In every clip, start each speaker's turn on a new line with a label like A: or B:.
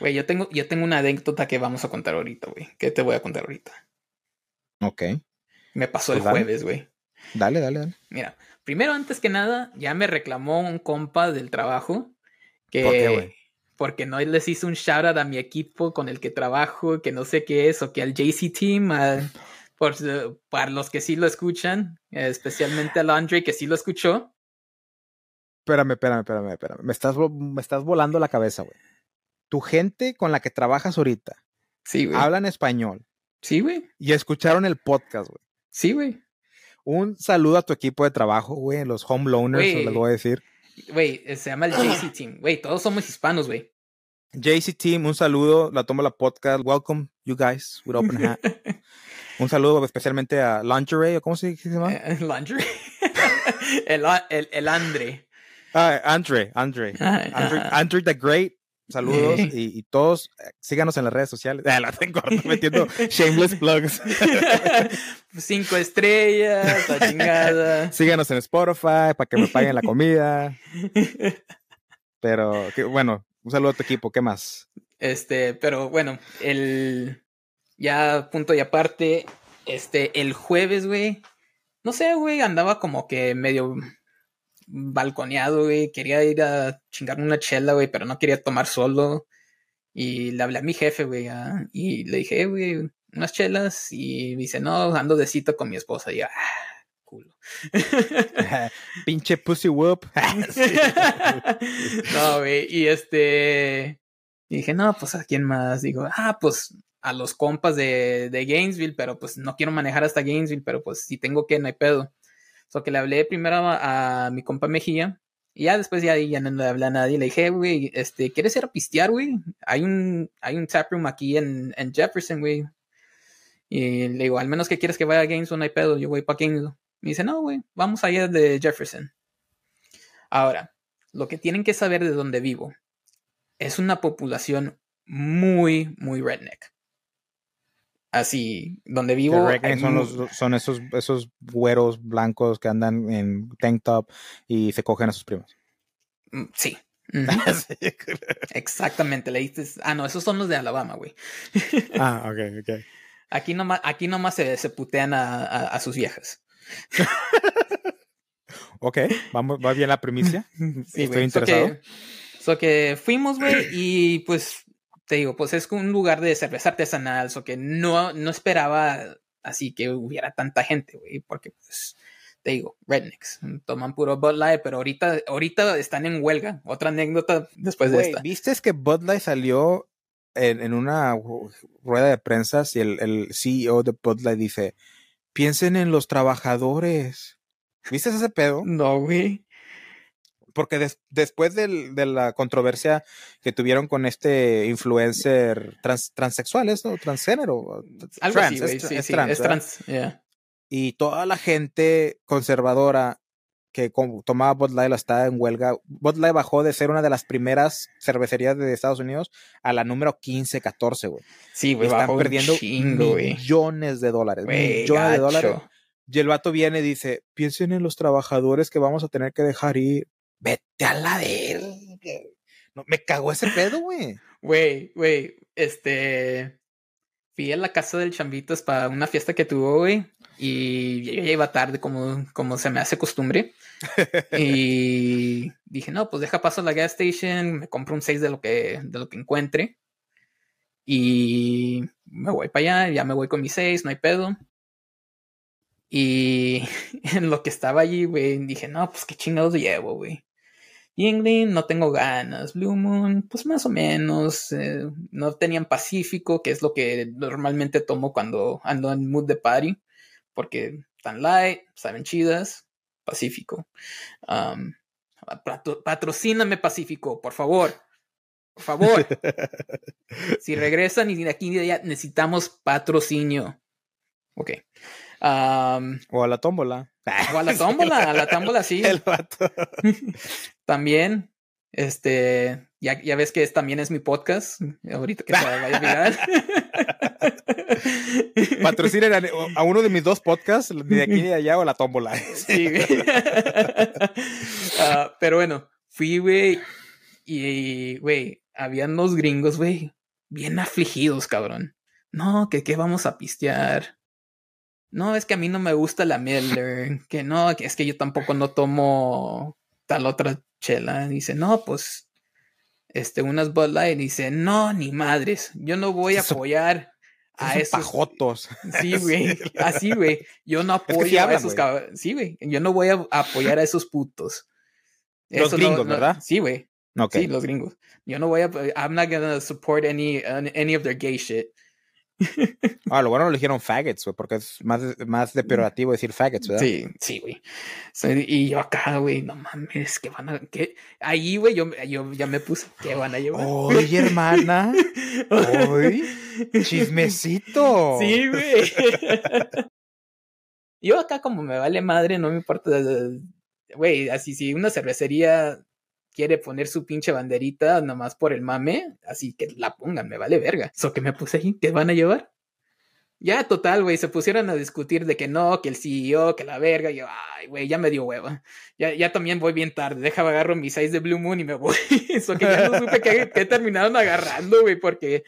A: Güey, yo tengo, yo tengo una anécdota que vamos a contar ahorita, güey. Que te voy a contar ahorita.
B: Ok.
A: Me pasó
B: Pues
A: el
B: dale.
A: jueves, güey.
B: Dale, dale, dale.
A: Mira, primero, antes que nada, ya me reclamó un compa del trabajo que.
B: ¿Por qué, güey?
A: Porque no les hice un shout out a mi equipo con el que trabajo, que no sé qué es, o que al JC Team, por, para los que sí lo escuchan, especialmente al Andre que sí lo escuchó.
B: Espérame, espérame, espérame, espérame. Me estás, me estás volando la cabeza, güey. Tu gente con la que trabajas ahorita
A: Sí, güey.
B: hablan español
A: Sí, güey.
B: y escucharon el podcast, güey.
A: Sí, güey.
B: Un saludo a tu equipo de trabajo, güey, los home loaners, les voy a decir.
A: Güey, eh, se llama el JC Team. Güey, todos somos hispanos, güey.
B: JC Team, un saludo, la tomo la podcast. Welcome, you guys, with open hat. un saludo especialmente a Lingerie, ¿o ¿cómo se se llama?
A: Eh, Laundry. el, el, el Andre.
B: Ah, Andre, Andre.
A: Ah,
B: Andre. Andre the Great. Saludos
A: Eh.
B: y, y todos eh, síganos en las redes sociales. Ah, la tengo metiendo shameless plugs.
A: Cinco estrellas, la chingada.
B: síganos en Spotify para que me paguen la comida. Pero que, bueno, un saludo a tu equipo. ¿Qué más?
A: Este, pero bueno, el. Ya, punto y aparte. Este, el jueves, güey. No sé, güey, andaba como que medio balconeado, güey. Quería ir a chingarme una chela, güey, pero no quería tomar solo. Y le hablé a mi jefe, güey, ah, y le dije, "Eh, güey, unas chelas. Y me dice, no, ando de cita con mi esposa. Y yo, ah, culo.
B: Pinche pussy whoop.
A: no, güey. Y este. y dije, no, pues a quién más. Digo, ah, pues a los compas de, de Gainesville, pero pues no quiero manejar hasta Gainesville, pero pues si tengo que, no hay pedo. So que le hablé primero a, mi compa Mejía. Y ya después ya, ya no le hablé a nadie. Le dije, güey, este, ¿quieres ir a pistear, güey? Hay un, hay un taproom aquí en, en Jefferson, güey. Y le digo, al menos que quieres que vaya a Gainesville, no hay pedo. Yo voy para Gainesville. Me dice, no, güey, vamos allá de Jefferson. Ahora, lo que tienen que saber de donde vivo es una población muy, muy redneck. Así, donde vivo. hay
B: son,
A: mu-
B: los, son esos, esos güeros blancos que andan en tank top y se cogen a sus primos.
A: Mm, Sí. Exactamente, le. Ah, no, esos son los de Alabama, güey.
B: ah, ok, ok.
A: Aquí nomás, aquí nomás se, se putean a, a- a sus viejas.
B: Ok, vamos, va bien la primicia.
A: Sí,
B: Estoy
A: güey. So
B: interesado.
A: que, so que fuimos, güey, y pues te digo, pues es un lugar de cerveza artesanal, so que no, no esperaba así que hubiera tanta gente, güey, porque pues te digo, rednecks, toman puro Bud Light, pero ahorita, ahorita están en huelga. Otra anécdota después de esta.
B: ¿Viste que Bud Light salió en, en una ru- rueda de prensa y el, el CEO de Bud Light dice, piensen en los trabajadores? ¿Viste ese pedo?
A: No, güey.
B: Porque des- después del- de la controversia que tuvieron con este influencer trans, transexual, ¿es no? Transgénero.
A: Algo
B: Trans,
A: así,
B: es,
A: Sí,
B: es
A: sí,
B: trans,
A: es trans. yeah.
B: Y toda la gente conservadora que tomaba Bud Light la estaba en huelga. Bud Light bajó de ser una de las primeras cervecerías de Estados Unidos a la número 15, 14, güey.
A: Sí, güey,
B: están
A: bajó un
B: perdiendo
A: chingo,
B: millones de dólares.
A: Güey,
B: millones de dólares. Y el vato viene y dice, piensen en los trabajadores que vamos a tener que dejar ir. Vete a la verga. No, me cagó ese pedo, güey.
A: Güey, güey, este. Fui a la casa del Chambitos para una fiesta que tuvo, güey. Y yo ya iba tarde, como, como se me hace costumbre. Y dije, no, pues deja paso a la gas station, me compro un 6 de lo que, de lo que encuentre. Y me voy para allá, ya me voy con mi 6, no hay pedo. Y en lo que estaba allí, güey, dije, no, pues qué chingados llevo, güey. Yingling, no tengo ganas. Blue Moon, pues más o menos. eh, no tenían Pacífico, que es lo que normalmente tomo cuando ando en mood de party. Porque tan light, saben chidas. Pacífico. Um, patro- patrocíname Pacífico, por favor. Por favor. si regresan y de aquí de allá necesitamos patrocinio. Ok. Um,
B: O a la tómbola.
A: o a la tómbola, a la tómbola sí.
B: El vato.
A: También, este, ya, ya ves que es, también es mi podcast, ahorita que se vaya a.
B: Patrocinen a, a uno de mis dos podcasts, de aquí ni de allá, o la tómbola.
A: Sí, güey. Ah, pero bueno, fui, güey, y, güey, habían los gringos, güey, bien afligidos, cabrón. No, que qué vamos a pistear. No, es que a mí no me gusta la Miller. Que no, que es que yo tampoco no tomo tal otra chela. Dice, no, pues, este, unas Bud Light. Dice, no, ni madres. Yo no voy a apoyar a esos
B: pajotos.
A: Sí, güey. Así, güey. Yo no apoyo a esos cabrones. Sí, güey. Yo no voy a apoyar a esos putos.
B: Los gringos, ¿verdad?
A: Sí, güey. Sí, los gringos. Yo no voy a. I'm not gonna support any, any of their gay shit.
B: ah, lo bueno lo dijeron faggots, güey, porque es más, más deplorativo decir faggots, ¿verdad?
A: Sí, sí, güey. y yo acá, güey, no mames, que van a. ¿qué? Ahí, güey, yo, yo ya me puse, ¿qué van a llevar?
B: Oye, hermana. Oye, chismecito.
A: Sí, güey. yo acá, como me vale madre, no me importa. Güey, así, si una cervecería quiere poner su pinche banderita nomás por el mame, así que la pongan, me vale verga. Eso que me puse ahí, ¿qué van a llevar? Ya, total, güey, se pusieron a discutir de que no, que el CEO, que la verga. Y yo, ay, güey, ya me dio hueva. Ya, ya también voy bien tarde. Deja, agarro mis seis de Blue Moon y me voy. Eso que ya no supe que, que terminaron agarrando, güey, porque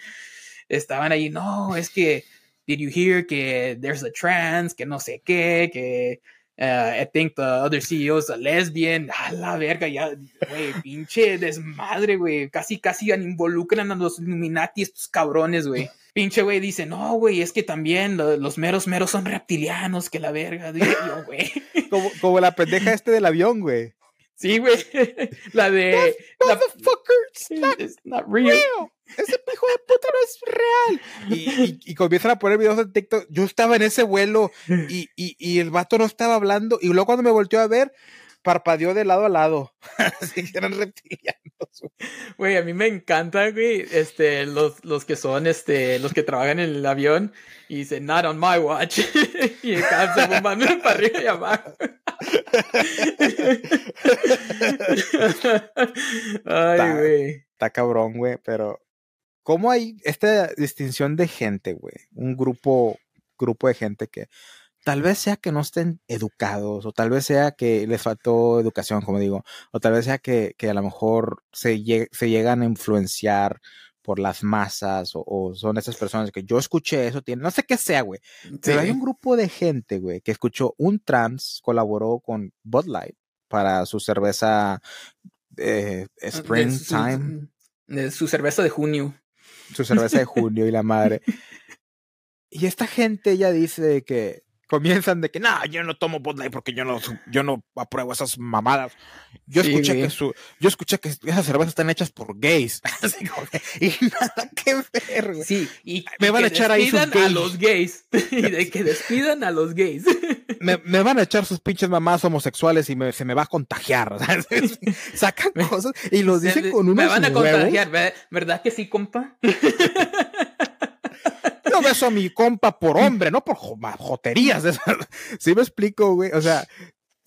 A: estaban ahí, no, es que, did you hear que there's a trans, que no sé qué, que Uh, I think the other CEO is a lesbian. A la verga, ya, güey, pinche desmadre, güey. Casi, casi involucran a los Illuminati, estos cabrones, güey. Pinche güey dice, no, güey, es que también los meros meros son reptilianos, que la verga. Digo, güey.
B: Como, como la pendeja este del avión, güey.
A: Sí, güey. La de.
B: Motherfuckers, not, not real. Ese hijo de puta no es real. Y, y, comienzan a poner videos en TikTok. Yo estaba en ese vuelo y, y, el vato no estaba hablando. Y luego cuando me volteó a ver, parpadeó de lado a lado. Así que eran reptilianos.
A: Güey, a mí me encanta, güey, este, los, los que son, este, los que trabajan en el avión y dicen, not on my watch. y están se bombando para arriba y abajo. Ay, güey.
B: Está cabrón, güey, pero ¿cómo hay esta distinción de gente, güey? Un grupo, grupo de gente que tal vez sea que no estén educados, o tal vez sea que les faltó educación, como digo, o tal vez sea que, a lo mejor se, se llegan a influenciar por las masas o, son esas personas que yo escuché eso, tiene, no sé qué sea, güey. Pero hay un grupo de gente, güey, que escuchó un trans, colaboró con Bud Light para su cerveza eh, Springtime.
A: De su, cerveza de junio.
B: Su cerveza de junio y la madre. Y esta gente ya dice que comienzan de que, no, yo no tomo Bud Light porque yo no, yo no apruebo esas mamadas. Yo escuché que su, yo escuché que esas cervezas están hechas por gays. y nada que ver, güey.
A: Sí, y me van a echar ahí sus a los gays. y de que despidan a los gays.
B: me, me, van a echar sus pinches mamás homosexuales y me, se me va a contagiar. Sacan cosas y los dicen con unos Me van a contagiar,
A: ¿verdad que sí, compa?
B: Yo beso a mi compa por hombre, no por joterías. ¿Sí me explico, güey? O sea,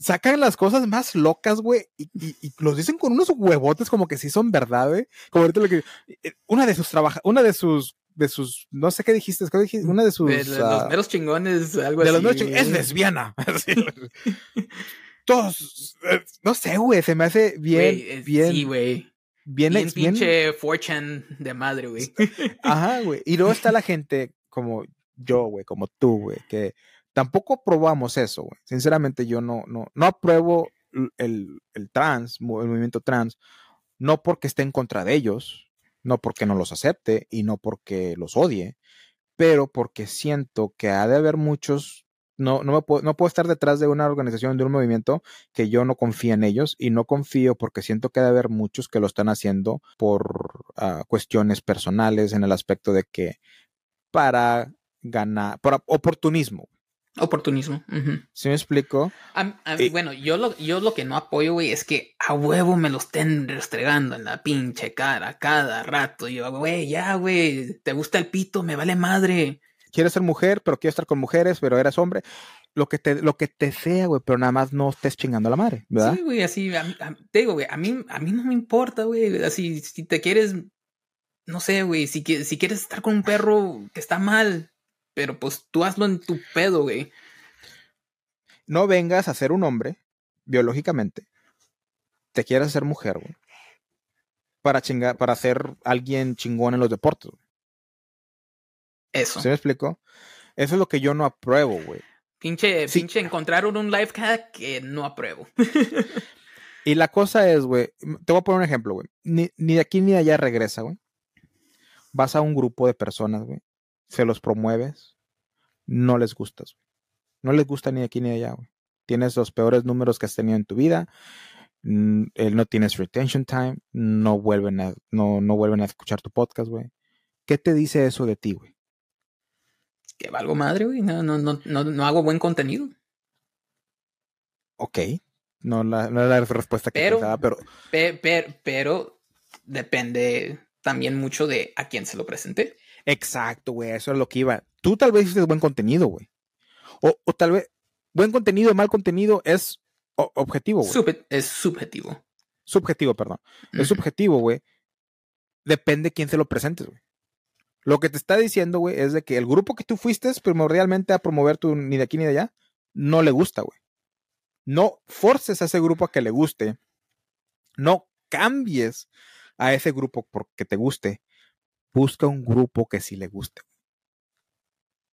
B: sacan las cosas más locas, güey, y, los dicen con unos huevotes como que sí son verdad, güey. Como ahorita lo que. Eh, una de sus trabaja, una de sus. De sus, no sé qué dijiste, ¿qué dijiste? Una de sus.
A: De, los ah, meros chingones, algo de Los meros chingones,
B: es lesbiana. Todos, eh, no sé, güey, se me hace bien, bien.
A: Sí, güey. Bien, bien, pinche fortune de madre, güey.
B: Ajá, güey. Y luego está la gente como yo, güey, como tú, güey, que tampoco probamos eso, güey. Sinceramente, yo no, no, no apruebo el, el trans, el movimiento trans, no porque esté en contra de ellos, no porque no los acepte y no porque los odie, pero porque siento que ha de haber muchos no, no, puedo, no puedo estar detrás de una organización, de un movimiento que yo no confío en ellos y no confío porque siento que debe haber muchos que lo están haciendo por ah, cuestiones personales en el aspecto de que para ganar, por oportunismo.
A: Oportunismo.
B: ¿Sí me explico?
A: bueno, yo lo, yo lo que no apoyo, güey, es que a huevo me lo estén restregando en la pinche cara cada rato. Yo, güey, ya, güey, ¿te gusta el pito? Me vale madre
B: quieres ser mujer, pero quieres estar con mujeres, pero eres hombre. Lo que te, lo que te sea, güey, pero nada más no estés chingando a la madre, ¿verdad?
A: Sí, güey, así, te digo, güey, a mí, a mí no me importa, güey, así, si te quieres, no sé, güey, si, si quieres estar con un perro que está mal, pero pues tú hazlo en tu pedo, güey.
B: No vengas a ser un hombre, biológicamente, te quieres ser mujer, güey. para chingar, para ser alguien chingón en los deportes. güey.
A: Eso.
B: ¿Sí me explico? Eso es lo que yo no apruebo, güey.
A: Pinche,
B: Sí.
A: pinche encontraron un life hack que no apruebo.
B: Y la cosa es, güey, te voy a poner un ejemplo, güey. Ni, ni de aquí ni de allá regresa, güey. Vas a un grupo de personas, güey. Se los promueves. No les gustas, güey. No les gusta ni de aquí ni de allá, güey. Tienes los peores números que has tenido en tu vida. no tienes retention time. No vuelven a, no, no vuelven a escuchar tu podcast, güey. ¿Qué te dice eso de ti, güey?
A: que valgo madre, güey. No, no, no, no, no hago buen contenido.
B: Ok. No, la, no era la respuesta que
A: Pero-
B: pensaba, pero
A: Pe- per- pero depende también mucho de a quién se lo presenté.
B: Exacto, güey, eso es lo que iba. Tú tal vez hiciste buen contenido, güey. O, o tal vez buen contenido, mal contenido es objetivo, güey.
A: Es subjetivo.
B: subjetivo, perdón. Es subjetivo, güey. Depende quién se lo presentes, güey. Lo que te está diciendo, güey, es de que el grupo que tú fuiste primordialmente a promover tu ni de aquí ni de allá, no le gusta, güey. No forces a ese grupo a que le guste. No cambies a ese grupo porque te guste. Busca un grupo que sí le guste.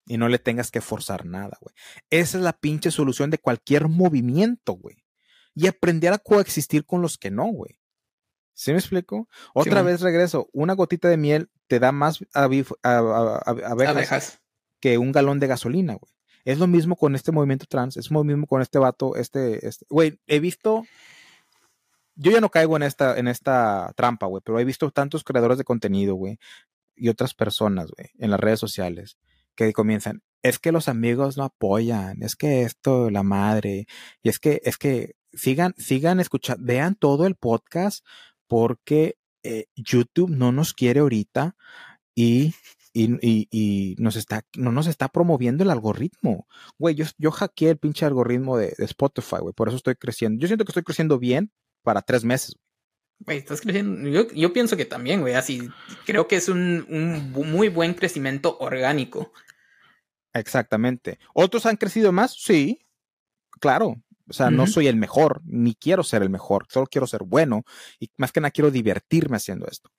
B: Y no le tengas que forzar nada, güey. Esa es la pinche solución de cualquier movimiento, güey. Y aprender a coexistir con los que no, güey. ¿Sí me explico? Otra vez regreso. Una gotita de miel te da más Abejas. que un galón de gasolina, güey. Es lo mismo con este movimiento trans, es lo mismo con este vato, este, este, güey, he visto, yo ya no caigo en esta, en esta trampa, güey, pero he visto tantos creadores de contenido, güey, y otras personas, güey, en las redes sociales, que comienzan, es que los amigos no apoyan, es que esto, la madre, y es que, es que sigan, sigan escuchando, vean todo el podcast, porque eh, YouTube no nos quiere ahorita, y y, y- y nos está, no nos está promoviendo el algoritmo. Güey, yo, yo hackeé el pinche algoritmo de, de Spotify, güey. Por eso estoy creciendo. Yo siento que estoy creciendo bien para tres meses.
A: Güey, estás creciendo. Yo, yo pienso que también, güey. Así creo que es un, un muy buen crecimiento orgánico.
B: Exactamente. ¿Otros han crecido más? Sí, claro. O sea, no soy el mejor, ni quiero ser el mejor, solo quiero ser bueno y más que nada quiero divertirme haciendo esto.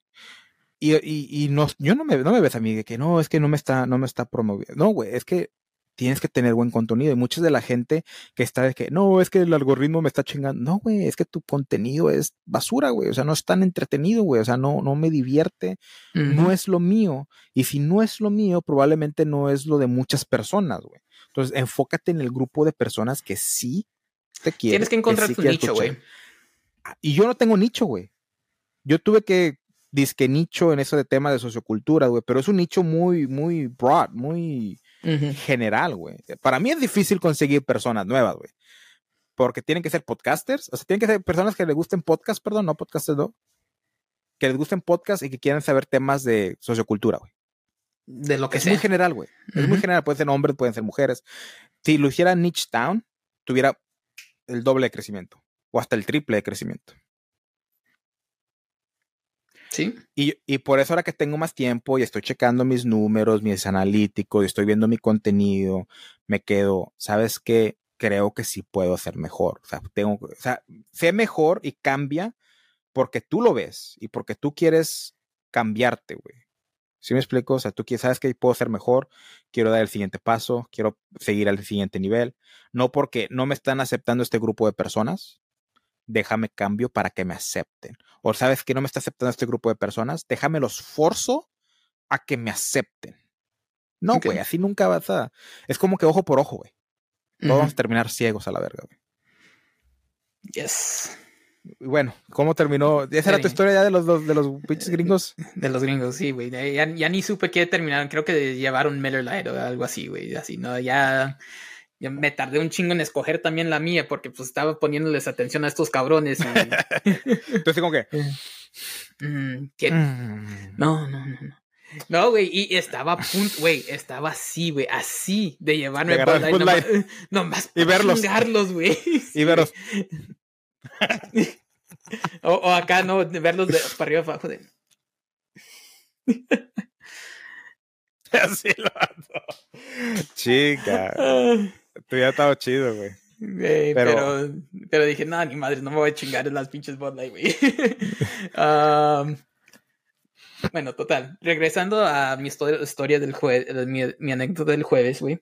B: Y, y, y no, yo no me, no me ves a mí de que no, es que no me está, no me está promoviendo. No, güey, es que tienes que tener buen contenido. Y mucha de la gente que está de que no, es que el algoritmo me está chingando. No, güey, es que tu contenido es basura, güey. O sea, no es tan entretenido, güey. O sea, no, no me divierte no es lo mío. Y si no es lo mío, probablemente no es lo de muchas personas, güey. Entonces, enfócate en el grupo de personas que sí te quieren.
A: Tienes que encontrar
B: sí
A: tu nicho, güey.
B: Ah, Y yo no tengo nicho, güey. Yo tuve que disque nicho en eso de tema de sociocultura, güey, pero es un nicho muy, muy broad, muy
A: Ujú.
B: general, güey. Para mí es difícil conseguir personas nuevas, güey. Porque tienen que ser podcasters, o sea, tienen que ser personas que les gusten podcast, perdón, no podcasters, no. Que les gusten podcast y que quieran saber temas de sociocultura, güey.
A: De lo que
B: Es
A: sea.
B: muy general, güey. Es muy general. Pueden ser hombres, pueden ser mujeres. Si lo hiciera Niche Town, tuviera el doble de crecimiento. O hasta el triple de crecimiento.
A: Sí.
B: Y, y por eso ahora que tengo más tiempo y estoy checando mis números, mis analíticos, y estoy viendo mi contenido, me quedo, ¿sabes qué? Creo que sí puedo hacer mejor. O sea, tengo, o sea, sé mejor y cambia porque tú lo ves y porque tú quieres cambiarte, güey. ¿Sí me explico? O sea, tú sabes que puedo ser mejor, quiero dar el siguiente paso, quiero seguir al siguiente nivel. No porque no me están aceptando este grupo de personas, déjame cambio para que me acepten. O sabes que no me está aceptando este grupo de personas, déjame los forzo a que me acepten. No, güey, así nunca vas a. Es como que ojo por ojo, güey. Todos vamos a terminar ciegos a la verga, güey.
A: Yes.
B: Bueno, ¿cómo terminó? ¿Esa era tu historia ya de los, dos- de los pinches gringos?
A: De los gringos, sí, güey. Ya, ya- ya ni supe qué terminaron. Creo que llevaron Miller Lite o algo así, güey. Así, ¿no? Ya, ya me tardé un chingo en escoger también la mía porque pues estaba poniéndoles atención a estos cabrones. y-
B: Entonces, como que.
A: Mm, que-
B: mm,
A: No, no, no, no. No, güey, y estaba a punto, güey, estaba así, güey, así de llevarme
B: De
A: Bud nomás, nomás
B: Y verlos.
A: güey.
B: Y verlos.
A: O, o acá, no, verlos de para arriba abajo de.
B: Así lo ando. Chica. Tú ya estaba chido, güey.
A: pero... pero... dije, no, ni madre, no me voy a chingar en las pinches Bud Light, güey. bueno, total. Regresando a mi historia del jueves, mi, mi, anécdota del jueves, güey.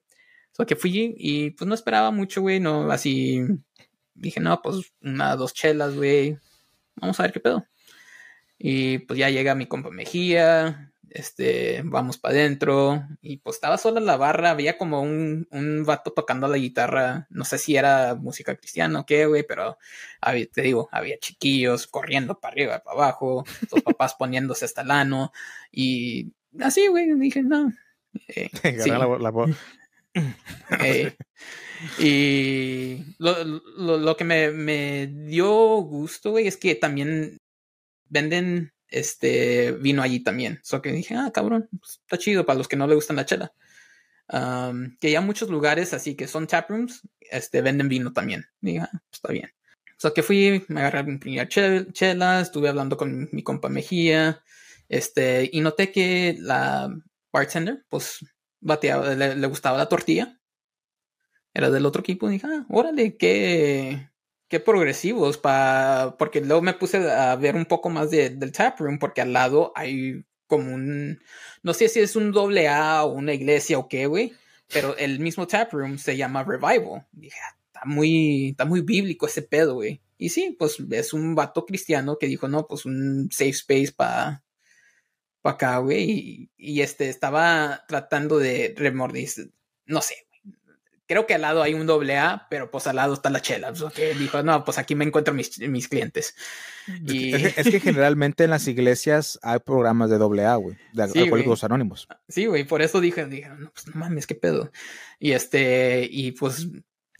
A: So que fui y pues no esperaba mucho, güey. No, así dije, no, pues una, dos chelas, güey. Vamos a ver qué pedo. Y pues ya llega mi compa Mejía, este, vamos para adentro. Y pues estaba sola en la barra, había como un, un vato tocando la guitarra. No sé si era música cristiana o qué, güey, pero te digo, había chiquillos corriendo para arriba, para abajo, los papás poniéndose hasta el ano. Y así, güey, dije, no. Eh, eh, y lo, lo, lo que me, me, dio gusto, güey, es que también venden este vino allí también. So que dije, ah, cabrón, pues, está chido para los que no le gustan la chela. que ya muchos lugares así que son taprooms, este, venden vino también. dije, ah, está bien. So que fui, me agarré mi primera chela, estuve hablando con mi compa Mejía, este, y noté que la bartender, pues, bateaba, le, gustaba la tortilla. Era del otro equipo, y dije, ah, órale, qué, qué progresivos, pa, porque luego me puse a ver un poco más de, del taproom, porque al lado hay como un, no sé si es un doble A o una iglesia o qué, güey, pero el mismo taproom se llama Revival. dije, ah, está muy, está muy bíblico ese pedo, güey. Y sí, pues es un vato cristiano que dijo, no, pues un safe space para pa acá, güey. Y, y, este estaba tratando de remordirse, no sé, creo que al lado hay un doble A, pero pues al lado está la chela. Pues, que dijo, no, pues aquí me encuentro mis, mis clientes.
B: Y... Es, que, generalmente en las iglesias hay programas de doble A, güey, de alcohólicos anónimos.
A: Sí, güey, por eso dije, dije, no, pues no mames, qué pedo. Y este, y pues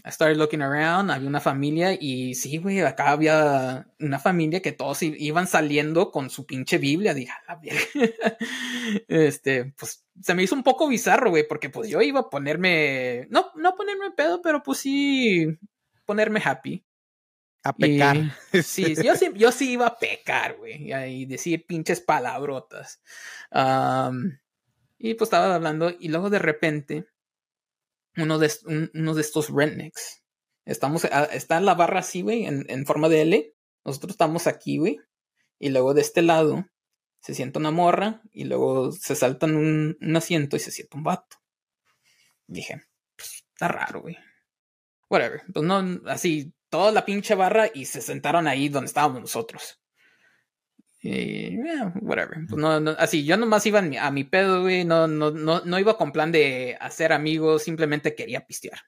A: I started looking around, había una familia y sí, güey, acá había una familia que todos iban saliendo con su pinche Biblia. Dije, a este, pues se me hizo un poco bizarro, güey, porque pues yo iba a ponerme, no, no ponerme pedo, pero pues sí, ponerme happy.
B: A pecar.
A: sí, yo sí, yo sí iba a pecar, güey, y decir pinches palabrotas. y pues estaba hablando y luego de repente uno de, uno de estos rednecks. Estamos, está en la barra así, güey, en, en, forma de L. Nosotros estamos aquí, güey. Y luego de este lado se sienta una morra y luego se saltan un, un asiento y se sienta un vato. Dije, pues está raro, güey. Whatever. Pues no, así, toda la pinche barra y se sentaron ahí donde estábamos nosotros. Y, whatever. Pues no, no, así, yo nomás iba a mi, pedo, güey. No, no, no, no iba con plan de hacer amigos, simplemente quería pistear.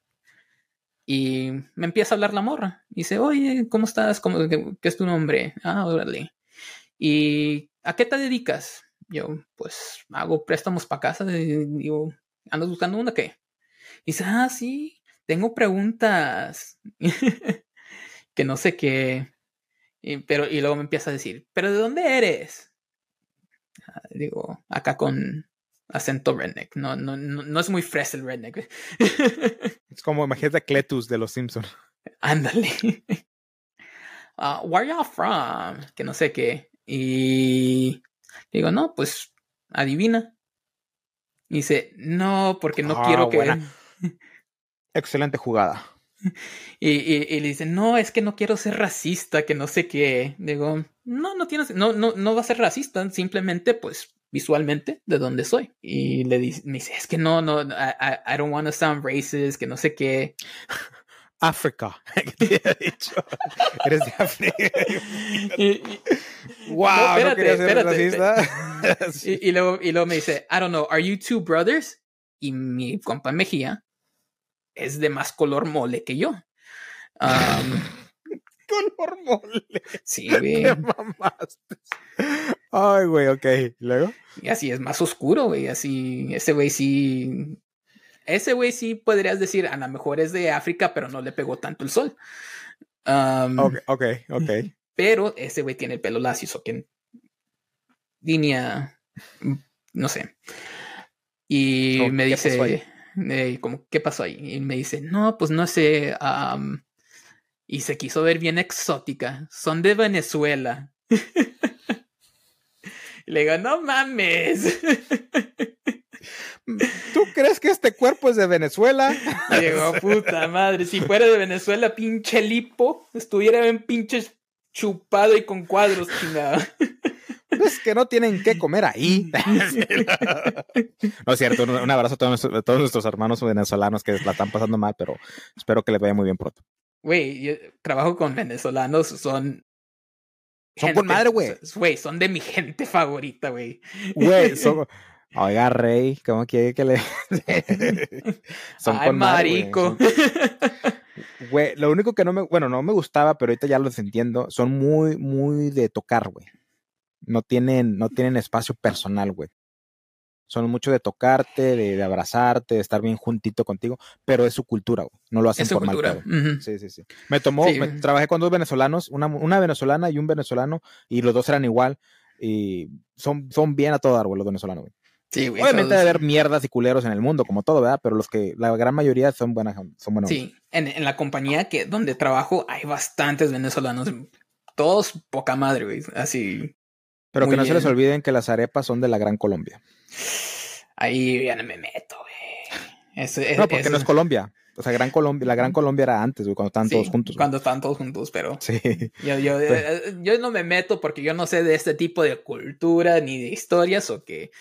A: Y me empieza a hablar la morra. Dice, oye, ¿cómo estás? ¿Cómo, qué, es tu nombre? Ah, órale. ¿Y a qué te dedicas? Yo, pues, hago préstamos para casa. Digo, ¿andas buscando una qué? Y dice, ah, sí, tengo preguntas. que no sé qué. Y, pero, y luego me empieza a decir, ¿pero de dónde eres? Ah, digo, acá con acento redneck. No, no, no, es muy fresh el redneck.
B: es como, imagínate a Cletus de los Simpsons.
A: Ándale. Uh, where y'all from? Que no sé qué. Y digo, no, pues adivina. Y dice, no, porque no quiero ah, que.
B: Excelente jugada.
A: Y, y, le dicen, no, es que no quiero ser racista, que no sé qué. Digo, no, no tienes, no, no, no va a ser racista, simplemente, pues, visualmente, de dónde soy. Y le dice, me dice, es que no, no, I, I don't want to sound racist, que no sé qué.
B: África. Eres de África. wow, no, quería ser
A: y, y, luego, y luego me dice, I don't know, are you two brothers? Y mi compa Mejía es de más color mole que yo.
B: color mole.
A: Sí, güey.
B: Ay, güey, ok. ¿Luego?
A: Y así es más oscuro, güey. Así, ese güey sí. Ese güey sí podrías decir, a lo mejor es de África, pero no le pegó tanto el sol.
B: ok, ok, ok.
A: Pero ese güey tiene el pelo lacio, o que línea, no sé. Y me dice, eh, como, ¿qué pasó ahí? Y me dice, no, pues no sé. y se quiso ver bien exótica. Son de Venezuela. y le digo, no mames.
B: ¿Tú crees que este cuerpo es de Venezuela.
A: Digo, puta madre, si fuera de Venezuela, pinche lipo, estuviera bien pinche chupado y con cuadros, chingada.
B: Es que no tienen que comer ahí. no es cierto, un abrazo a todos, nuestros, hermanos venezolanos que la están pasando mal, pero espero que les vaya muy bien pronto.
A: Güey, yo trabajo con venezolanos, son
B: son con madre, güey.
A: Güey, son de mi gente favorita, güey.
B: Güey, son. Oiga, Rey, ¿cómo quiere que le.?
A: son Ay, con marico.
B: Güey, lo único que no me. Bueno, no me gustaba, pero ahorita ya los entiendo. Son muy, muy de tocar, güey. No tienen, no tienen espacio personal, güey son mucho de tocarte, de, abrazarte, de estar bien juntito contigo, pero es su cultura, güey. No lo hacen por mal. Sí, sí, sí. Me tomó, trabajé con dos venezolanos, una, una, venezolana y un venezolano, y los dos eran igual, y son, son bien a todo güey, los venezolanos, güey.
A: Sí, güey.
B: Obviamente debe haber mierdas y culeros en el mundo, como todo, ¿verdad? Pero los que, la gran mayoría son buenas, son buenos.
A: Sí, en, en la compañía que, donde trabajo hay bastantes venezolanos, todos poca madre, güey, así.
B: Pero que no se les olviden que las arepas son de la Gran Colombia.
A: Ahí ya no me meto, güey.
B: no, porque no es Colombia. O sea, Gran Colombia, la Gran Colombia era antes, güey, cuando estaban todos juntos.
A: Cuando estaban todos juntos, pero.
B: Sí.
A: Yo, yo, eh, yo, no me meto porque yo no sé de este tipo de cultura ni de historias o que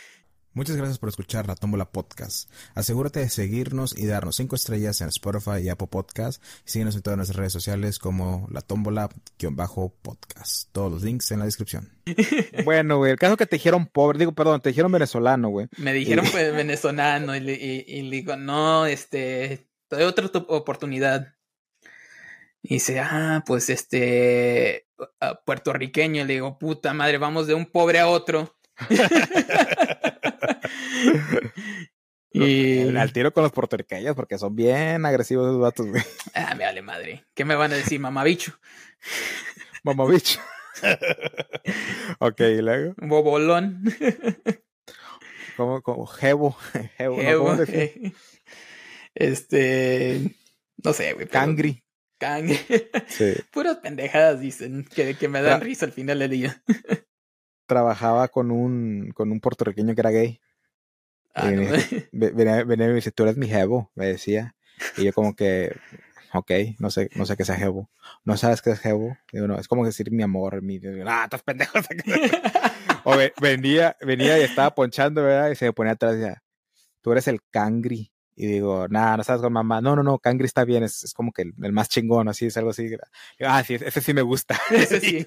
C: Muchas gracias por escuchar la Tómbola Podcast. Asegúrate de seguirnos y darnos 5 estrellas en Spotify y Apple Podcast. síguenos en todas nuestras redes sociales como la Tómbola-podcast. Todos los links en la descripción.
B: bueno, güey, el caso que te dijeron pobre, digo, perdón, te dijeron venezolano, güey.
A: Me dijeron pues, venezolano y, le digo, no, este, te doy otra oportunidad. Y dice, ah, pues este, puertorriqueño. Le digo, puta madre, vamos de un pobre a otro.
B: y al tiro con los puertorriqueños porque son bien agresivos esos vatos, güey.
A: Ah, me vale madre. ¿Qué me van a decir, mamabicho?
B: Mamabicho. ok, y luego.
A: Bobolón.
B: como, como Jebo.
A: Jebo, Este. No sé, güey.
B: Cangri.
A: Cangri. Sí. Puras pendejadas dicen que, que me dan risa al final del día
B: trabajaba con un, con un puertorriqueño que era gay.
A: Ah,
B: venía, y me dice, tú eres mi jevo, me decía. Y yo como que, ok, no sé, no sé qué es jevo. ¿No sabes qué es jevo? Digo, no, es como decir mi amor, mi... Ah, estás pendejo. o venía, venía y estaba ponchando, ¿verdad? Y se me ponía atrás y decía, tú eres el cangri. Y digo, nada, no sabes con mamá. No, no, no, Kangri está bien, es, es como que el, el, más chingón, así, es algo así. ah, sí, ese sí me gusta.
A: Ese sí.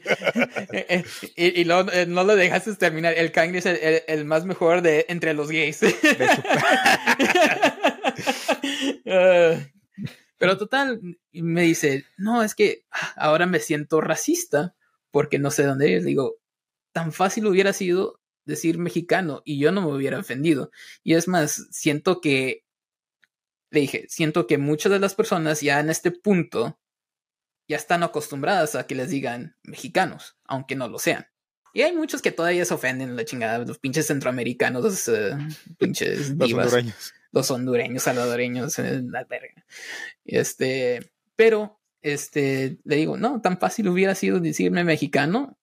A: Eh, eh, y, y lo, eh, no lo dejaste terminar. El Kangri es el, el, más mejor de entre los gays. Ah, pero total, me dice, no, es que ahora me siento racista porque no sé dónde eres. Digo, tan fácil hubiera sido decir mexicano y yo no me hubiera ofendido. Y es más, siento que le dije, siento que muchas de las personas ya en este punto ya están acostumbradas a que les digan mexicanos, aunque no lo sean. Y hay muchos que todavía se ofenden la chingada, los pinches centroamericanos, los uh, pinches divas, los hondureños, los hondureños, salvadoreños, eh, la verga. Este, pero, este, le digo, no, tan fácil hubiera sido decirme mexicano.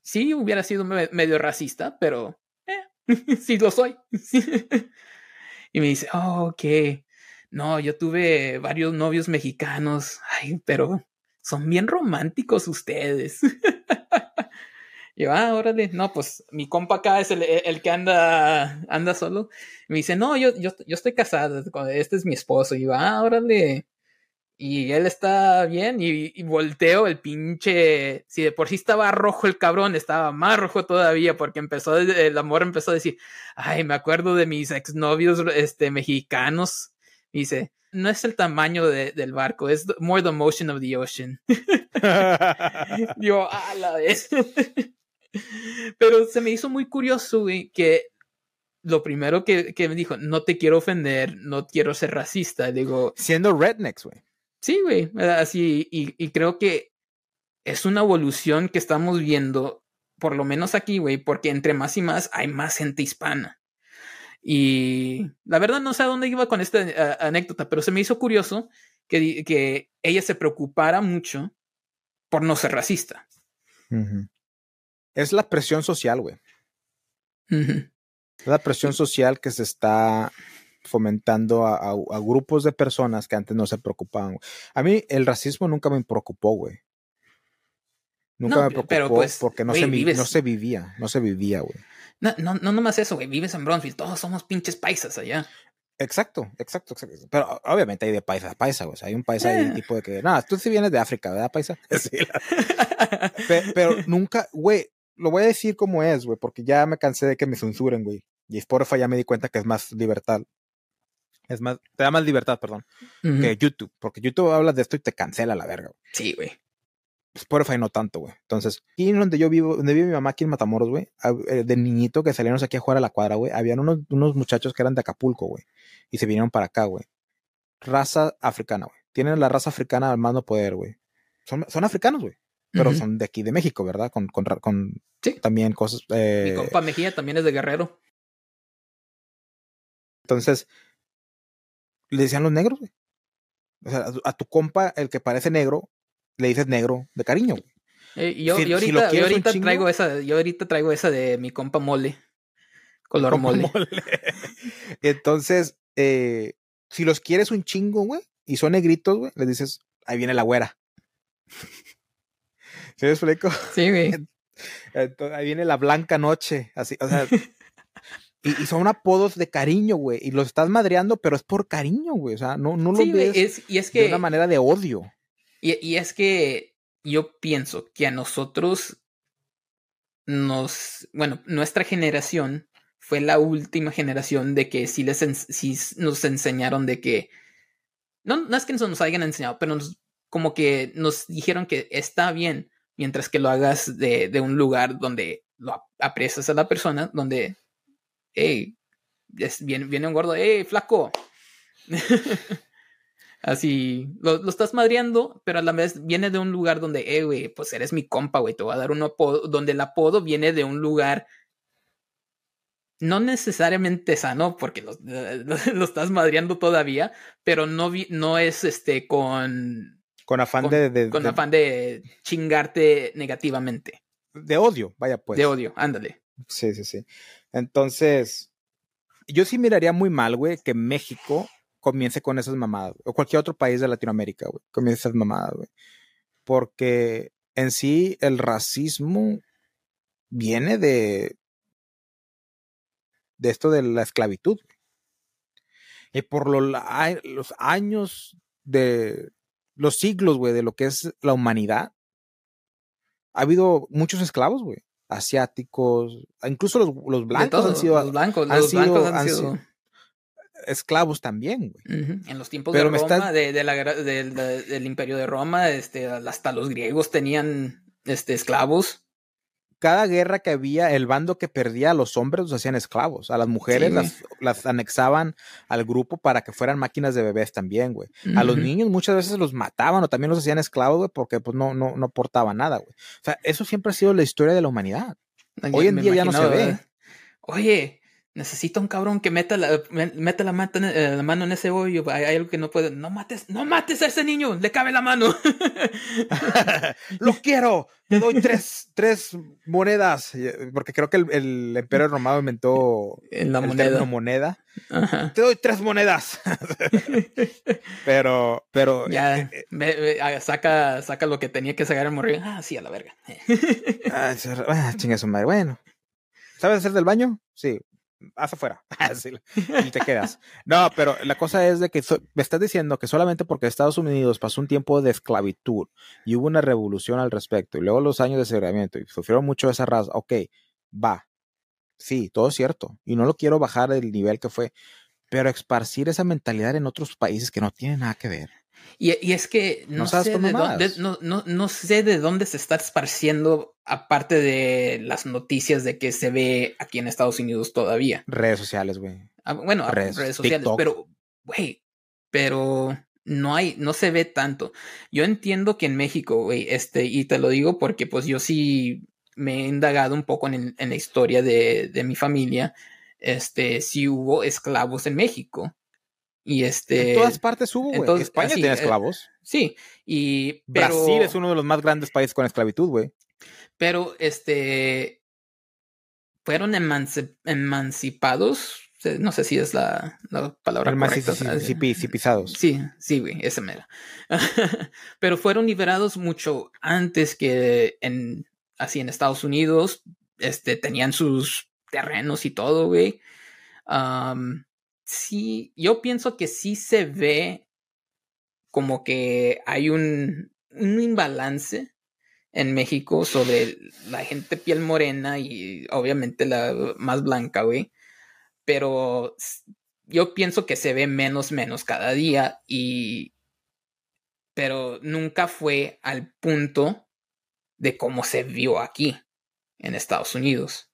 A: Sí, hubiera sido medio racista, pero eh, sí lo soy. y me dice, oh, ok. No, yo tuve varios novios mexicanos. Ay, pero son bien románticos ustedes. Yo, ah, órale, no, pues mi compa acá es el, el que anda, anda solo. me dice, no, yo, yo, yo estoy casado, este es mi esposo. Y yo, ah, órale. Y él está bien, y, y, volteo el pinche. Si de por sí estaba rojo el cabrón, estaba más rojo todavía, porque empezó, el amor empezó a decir, ay, me acuerdo de mis exnovios este, mexicanos dice, no es el tamaño de, del barco, es more the motion of the ocean. Digo, a la vez. Pero se me hizo muy curioso, güey, que lo primero que, que, me dijo, no te quiero ofender, no quiero ser racista. Digo.
B: Siendo rednecks, güey.
A: Sí, güey. Así, y, y creo que es una evolución que estamos viendo, por lo menos aquí, güey, porque entre más y más hay más gente hispana. Y la verdad no sé a dónde iba con esta eh, anécdota, pero se me hizo curioso que, que, ella se preocupara mucho por no ser racista.
B: Es la presión social, güey. Es la presión social que se está fomentando a, a- a grupos de personas que antes no se preocupaban. A mí el racismo nunca me preocupó, güey. Nunca
A: No,
B: me
A: pero,
B: preocupó
A: pues,
B: porque no,
A: güey,
B: se, vi-
A: vives-
B: no se vivía, no se vivía, güey.
A: No, no, no nomás eso, güey. Vives en Bronzeville. Todos somos pinches paisas allá.
B: Exacto, exacto, exacto. Pero obviamente hay de paisa a paisa, güey. O sea, hay un paisa ahí
A: Eh.
B: tipo de que, no, tú sí vienes de África, ¿verdad, paisa? Sí, la- pero nunca, güey, lo voy a decir como es, güey, porque ya me cansé de que me censuren, güey. Y Spotify ya me di cuenta que es más libertad. Es más, te da más libertad, perdón, que YouTube. Porque YouTube habla de esto y te cancela la verga. güey.
A: Sí, güey.
B: Spotify no tanto, güey. Entonces, aquí donde yo vivo, donde vive mi mamá, aquí en Matamoros, güey, eh, de niñito que salíamos aquí a jugar a la cuadra, güey, habían unos, unos muchachos que eran de Acapulco, güey, y se vinieron para acá, güey. Raza africana, güey. Tienen la raza africana al mando poder, güey. Son, son africanos, güey. Pero son de aquí, de México, ¿verdad? Con, con, con
A: Sí.
B: también cosas.
A: Mi
B: eh,
A: compa Mejía también es de Guerrero.
B: entonces, le decían los negros, güey. O sea, a tu compa, el que parece negro, le dices negro de cariño, güey.
A: Eh, yo,
B: Si-
A: yo
B: si
A: ahorita, yo ahorita
B: chingo-
A: traigo esa, yo ahorita traigo esa de mi compa mole. Color mole.
B: mole. Entonces, eh, si los quieres un chingo, güey, y son negritos, güey, les dices, ahí viene la güera. ¿Sí me explico?
A: Sí, güey.
B: Entonces, ahí viene la blanca noche, así, o sea, y, y son apodos de cariño, güey, y los estás madreando, pero es por cariño, güey, o sea, no, no lo
A: Sí,
B: ves
A: es, y es
B: de
A: que
B: una manera de odio.
A: Y, y es que yo pienso que a nosotros nos, bueno, nuestra generación fue la última generación de que sí, les sí nos enseñaron de que, no, no es que nos, hayan enseñado, pero nos- como que nos dijeron que está bien mientras que lo hagas de, de un lugar donde lo ap- aprecias a la persona, donde, hey, viene, viene un gordo, hey, flaco. Así, lo, lo estás madreando, pero a la vez viene de un lugar donde, eh, güey, pues eres mi compa, güey, te voy a dar un apodo, donde el apodo viene de un lugar no necesariamente sano, porque lo, lo- lo estás madreando todavía, pero no, vi- no es este con,
B: Con afán
A: con,
B: de, de,
A: con
B: de-
A: afán de chingarte negativamente,
B: de odio, vaya pues.
A: de odio, ándale.
B: Sí, sí, sí. Entonces, yo sí miraría muy mal, güey, que México comience con esas mamadas, o cualquier otro país de Latinoamérica, güey, comience esas mamadas, güey. Porque en sí el racismo viene de de esto de la esclavitud. Y por lo los años de los siglos, güey, de lo que es la humanidad, ha habido muchos esclavos, güey, asiáticos, incluso los, blancos
A: todo,
B: han sido
A: los blancos,
B: han
A: los
B: sido-
A: blancos han,
B: han
A: sido,
B: sido- esclavos también, güey.
A: En los tiempos
B: Pero
A: de Roma, de, de la del- de- del imperio de Roma, este, hasta los griegos tenían este, esclavos.
B: Cada guerra que había, el bando que perdía a los hombres los hacían esclavos. A las mujeres
A: Sí,
B: las, las anexaban al grupo para que fueran máquinas de bebés también, güey. A los niños muchas veces los mataban o también los hacían esclavos, güey, porque pues no, no, no aportaban nada, güey. O sea, eso siempre ha sido la historia de la humanidad. Hoy en
A: Me
B: día ya no se ve.
A: ¿verdad? Oye, necesito un cabrón que meta la, me- meta la, mata en- eh, la mano en ese hoyo. Hay, hay algo que no puede. No mates, no mates a ese niño, le cabe la mano.
B: ¡Lo quiero! Te doy tres, tres monedas. Y- Porque creo que el, el imperio romano inventó
A: en la
B: el
A: moneda.
B: moneda.
A: Ajá.
B: Te doy tres monedas. pero, pero
A: Ya, ve- ve, ah, saca, saca lo que tenía que sacar el morrillo. Ah, sí, a la verga.
B: Ah, ah, chinga su madre. Bueno. ¿Sabes hacer del baño? Sí. Haz afuera. Y te quedas. No, pero la cosa es de que me estás diciendo que solamente porque Estados Unidos pasó un tiempo de esclavitud y hubo una revolución al respecto, y luego los años de segregamiento y sufrieron mucho esa raza, ok, va. Sí, todo es cierto. Y no lo quiero bajar del nivel que fue. Pero esparcir esa mentalidad en otros países que no tienen nada que ver.
A: Y, y es que no, sé de dónde, no, no, no sé de dónde se está esparciendo, aparte de las noticias de que se ve aquí en Estados Unidos todavía.
B: Redes sociales, güey.
A: Ah, Bueno, a-
B: Redes,
A: redes, sociales,
B: TikTok.
A: pero, güey, pero no hay, no se ve tanto. Yo entiendo que en México, güey, este, y te lo digo porque pues yo sí me he indagado un poco en la historia de, de mi familia, este, sí hubo esclavos en México. Y este,
B: en todas partes hubo, güey. España
A: así,
B: tiene
A: eh,
B: esclavos.
A: sí, y, pero,
B: Brasil es uno de los más grandes países con esclavitud, güey.
A: pero, este, fueron emanci- emancipados, No sé si es la, la palabra correcta.
B: Sí, sí, sí, pisados.
A: Sí, sí, güey, esa mera. Pero fueron liberados mucho antes que en, así en Estados Unidos, este, tenían sus terrenos y todo, güey. Sí, yo pienso que sí se ve como que hay un, un imbalance en México sobre la gente piel morena y obviamente la más blanca, güey. Pero yo pienso que se ve menos, menos cada día y... Pero nunca fue al punto de cómo se vio aquí, en Estados Unidos.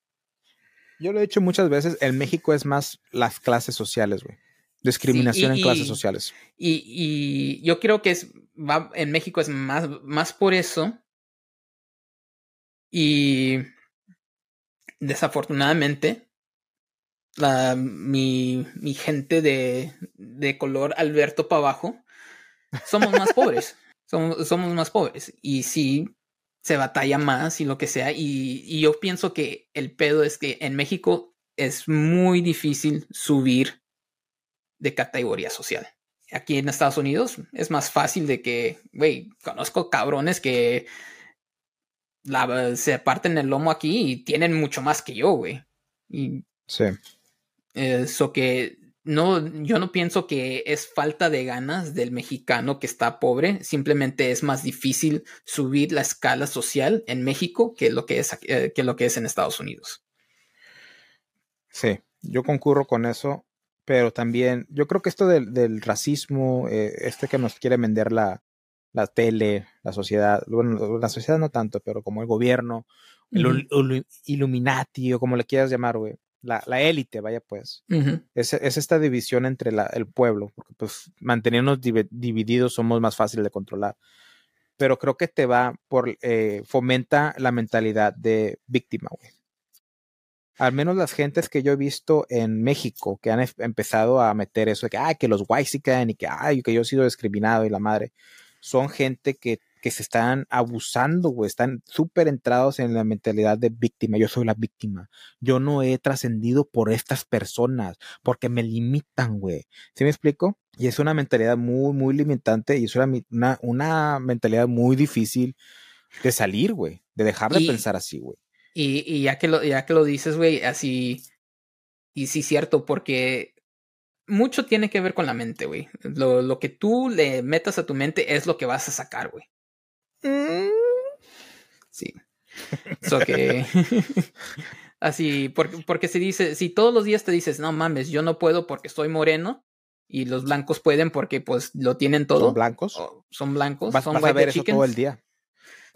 B: Yo lo he dicho muchas veces, en México es más las clases sociales, güey. Discriminación en clases sociales.
A: Y, y, yo creo que es, va, en México es más, más por eso y desafortunadamente, la, mi, mi, gente de, de color Alberto para abajo, somos más pobres. Somos, somos, más pobres. Y sí, se batalla más y lo que sea. Y, y, yo pienso que el pedo es que en México es muy difícil subir de categoría social. Aquí en Estados Unidos es más fácil de que, güey, conozco cabrones que se parten el lomo aquí y tienen mucho más que yo, güey. Y
B: sí.
A: Eso que no, yo no pienso que es falta de ganas del mexicano que está pobre, simplemente es más difícil subir la escala social en México que lo que es, eh, que lo que es en Estados Unidos.
B: Sí, yo concurro con eso, pero también yo creo que esto del, racismo, eh, este que nos quiere vender la, la tele, la sociedad, bueno, la sociedad no tanto, pero como el gobierno, el Illuminati o como le quieras llamar, güey. La, la élite, vaya pues. es, es, esta división entre la, el pueblo, porque pues manteniéndonos divididos somos más fáciles de controlar. Pero creo que te va por, eh, fomenta la mentalidad de víctima, güey. Al menos las gentes que yo he visto en México que han empezado a meter eso de que, ay, que los white y que, ay, que yo he sido discriminado y la madre son gente que, que se están abusando, güey, están súper entrados en la mentalidad de víctima. Yo soy la víctima. Yo no he trascendido por estas personas porque me limitan, güey. ¿Sí me explico? Y es una mentalidad muy, muy limitante y es una, una, mentalidad muy difícil de salir, güey, de dejar de pensar así, güey.
A: Y, y, ya, que lo, ya que lo dices, güey, así, y sí, cierto, porque mucho tiene que ver con la mente, güey. Lo, lo, que tú le metas a tu mente es lo que vas a sacar, güey. Sí. So que. Así, porque, porque se dice, si todos los días te dices, no mames, yo no puedo porque estoy moreno, y los blancos pueden porque pues lo tienen todo.
B: ¿Son blancos?
A: son blancos.
B: Vas,
A: son
B: white a ver eso todo el día.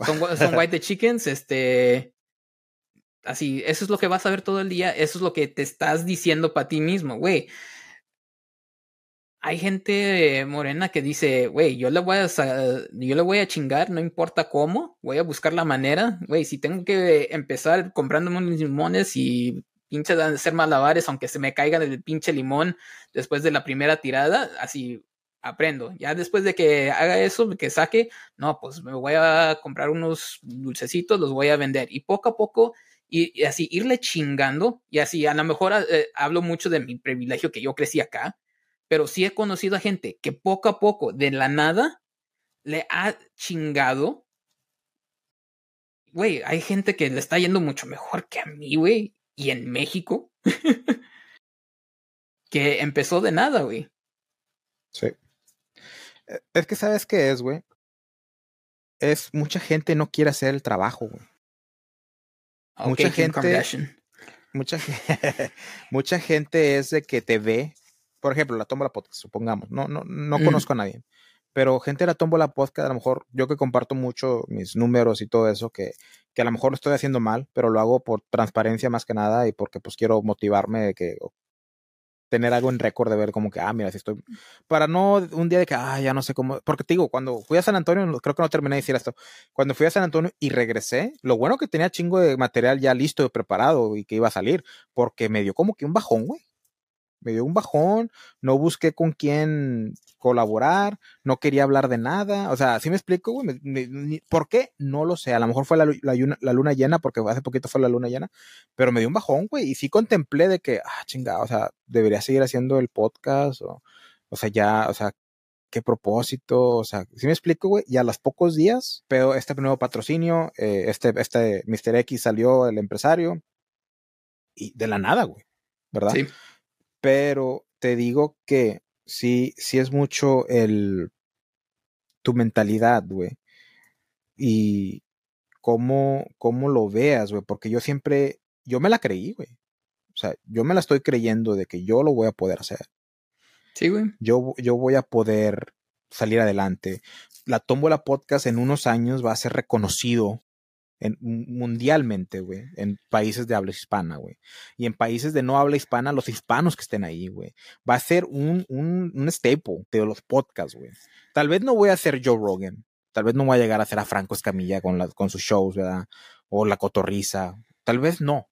A: Son, son white chickens, este. Así, eso es lo que vas a ver todo el día, eso es lo que te estás diciendo para ti mismo, güey hay gente morena que dice, güey, yo le voy a yo voy a chingar, no importa cómo, voy a buscar la manera, güey, si tengo que empezar comprándome unos limones y pinche hacer malabares aunque se me caiga el pinche limón después de la primera tirada, así aprendo. Ya después de que haga eso, que saque, no, pues me voy a comprar unos dulcecitos, los voy a vender y poco a poco y, así irle chingando y así a lo mejor eh, hablo mucho de mi privilegio que yo crecí acá pero sí he conocido a gente que poco a poco, de la nada, le ha chingado. Güey, hay gente que le está yendo mucho mejor que a mí, güey. Y en México. que empezó de nada, güey.
B: Sí. E, es que sabes qué es, güey. Es mucha gente no quiere hacer el trabajo, güey. mucha gente. Mucha, mucha gente es de que te ve por ejemplo, la tómbola podcast, supongamos, no, no, no conozco a nadie, pero gente de la tómbola podcast, a lo mejor yo que comparto mucho mis números y todo eso, que, que a lo mejor lo estoy haciendo mal, pero lo hago por transparencia más que nada y porque pues quiero motivarme de que tener algo en récord de ver como que, ah, mira, si estoy, para no un día de que, ah, ya no sé cómo, porque te digo, cuando fui a San Antonio, creo que no terminé de decir esto, cuando fui a San Antonio y regresé, lo bueno que tenía chingo de material ya listo, preparado y que iba a salir, porque me dio como que un bajón, güey me dio un bajón, no busqué con quién colaborar, no quería hablar de nada. O sea, ¿sí me explico, güey? ¿Por qué? No lo sé. A lo mejor fue la, la luna, la luna llena, porque hace poquito fue la luna llena, pero me dio un bajón, güey. Y sí contemplé de que, ah, chingada, o sea, debería seguir haciendo el podcast, o, o sea, ya, o sea, qué propósito, o sea, ¿sí me explico, güey? Y a los pocos días, pero este nuevo patrocinio, eh, este, este Mr. X salió el empresario, y de la nada, güey, ¿verdad?
A: Sí.
B: Pero te digo que sí, sí es mucho el tu mentalidad, güey. Y cómo, cómo lo veas, güey. Porque yo siempre, yo me la creí, güey. O sea, yo me la estoy creyendo de que yo lo voy a poder hacer.
A: Sí, güey.
B: Yo, yo voy a poder salir adelante. La Tómbola Podcast en unos años va a ser reconocido en, mundialmente, güey, en países de habla hispana, güey. Y en países de no habla hispana, los hispanos que estén ahí, güey. Va a ser un, un, un staple de los podcasts, güey. Tal vez no voy a ser Joe Rogan. Tal vez no voy a llegar a ser a Franco Escamilla con, la, con sus shows, ¿verdad? O La Cotorriza. Tal vez no.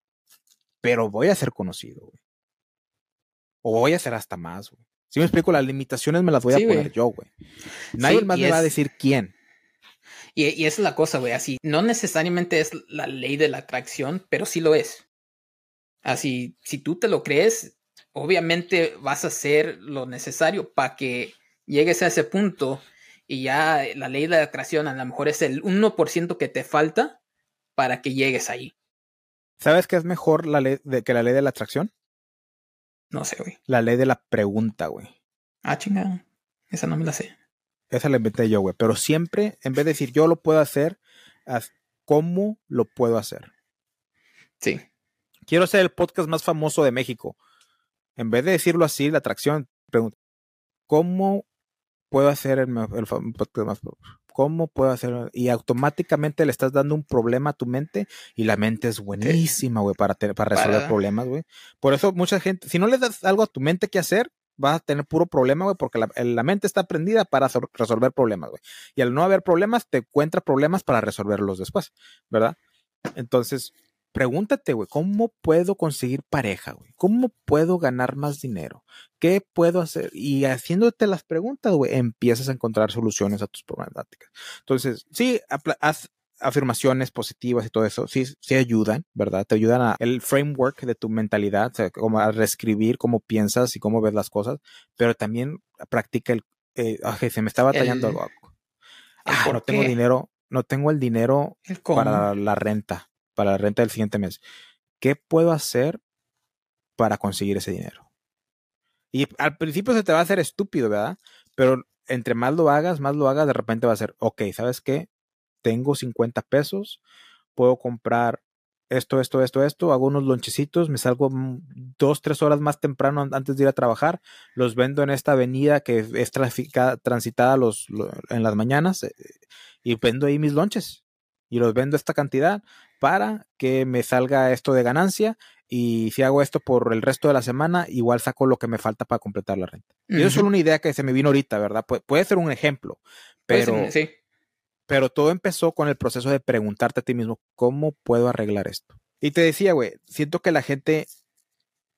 B: Pero voy a ser conocido, güey. O voy a ser hasta más, güey. Si me explico, las limitaciones me las voy a poner yo, güey. Nadie
A: Sí,
B: más me va a decir quién.
A: Y, y esa es la cosa, güey. Así, no necesariamente es la ley de la atracción, pero sí lo es. Así, si tú te lo crees, obviamente vas a hacer lo necesario para que llegues a ese punto y ya la ley de la atracción a lo mejor es el 1% que te falta para que llegues ahí.
B: ¿Sabes qué es mejor la ley de, que la ley de la atracción?
A: No sé, güey.
B: La ley de la pregunta, güey.
A: Ah, chingada. Esa no me la sé.
B: Esa la inventé yo, güey. Pero siempre, en vez de decir yo lo puedo hacer, haz cómo lo puedo hacer.
A: Sí.
B: Quiero ser el podcast más famoso de México. En vez de decirlo así, la atracción, pregunta, ¿cómo puedo hacer el, podcast más famoso? ¿Cómo puedo hacer? Y automáticamente le estás dando un problema a tu mente y la mente es buenísima, güey, para, resolver
A: Para-
B: problemas, güey. Por eso mucha gente, si no le das algo a tu mente que hacer, vas a tener puro problema, güey, porque la, mente está aprendida para so- resolver problemas, güey. Y al no haber problemas, te encuentra problemas para resolverlos después, ¿verdad? Entonces, pregúntate, güey, ¿cómo puedo conseguir pareja, güey? ¿Cómo puedo ganar más dinero? ¿Qué puedo hacer? Y haciéndote las preguntas, güey, empiezas a encontrar soluciones a tus problemáticas. Entonces, sí, haz afirmaciones positivas y todo eso, sí, sí ayudan, ¿verdad? Te ayudan a el framework de tu mentalidad, o sea, como a reescribir cómo piensas y cómo ves las cosas, pero también practica el, eh, ay, se me está batallando
A: El-
B: algo. Ah,
A: por
B: no tengo dinero, no tengo el dinero
A: El
B: para la renta, para la renta del siguiente mes. ¿Qué puedo hacer para conseguir ese dinero? Y al principio se te va a hacer estúpido, ¿verdad? Pero entre más lo hagas, más lo hagas, de repente va a ser, ok, ¿sabes qué? Tengo 50 pesos, puedo comprar esto, esto, esto, esto, hago unos lonchecitos, me salgo mm, dos, tres horas más temprano an- antes de ir a trabajar, los vendo en esta avenida que es transitada los, lo- en las mañanas eh, y vendo ahí mis lonches y los vendo esta cantidad para que me salga esto de ganancia y si hago esto por el resto de la semana, igual saco lo que me falta para completar la renta. Y eso es solo una idea que se me vino ahorita, ¿verdad? Pu- puede ser un ejemplo, pero,
A: ser, sí.
B: Pero todo empezó con el proceso de preguntarte a ti mismo, ¿cómo puedo arreglar esto? Y te decía, güey, siento que la gente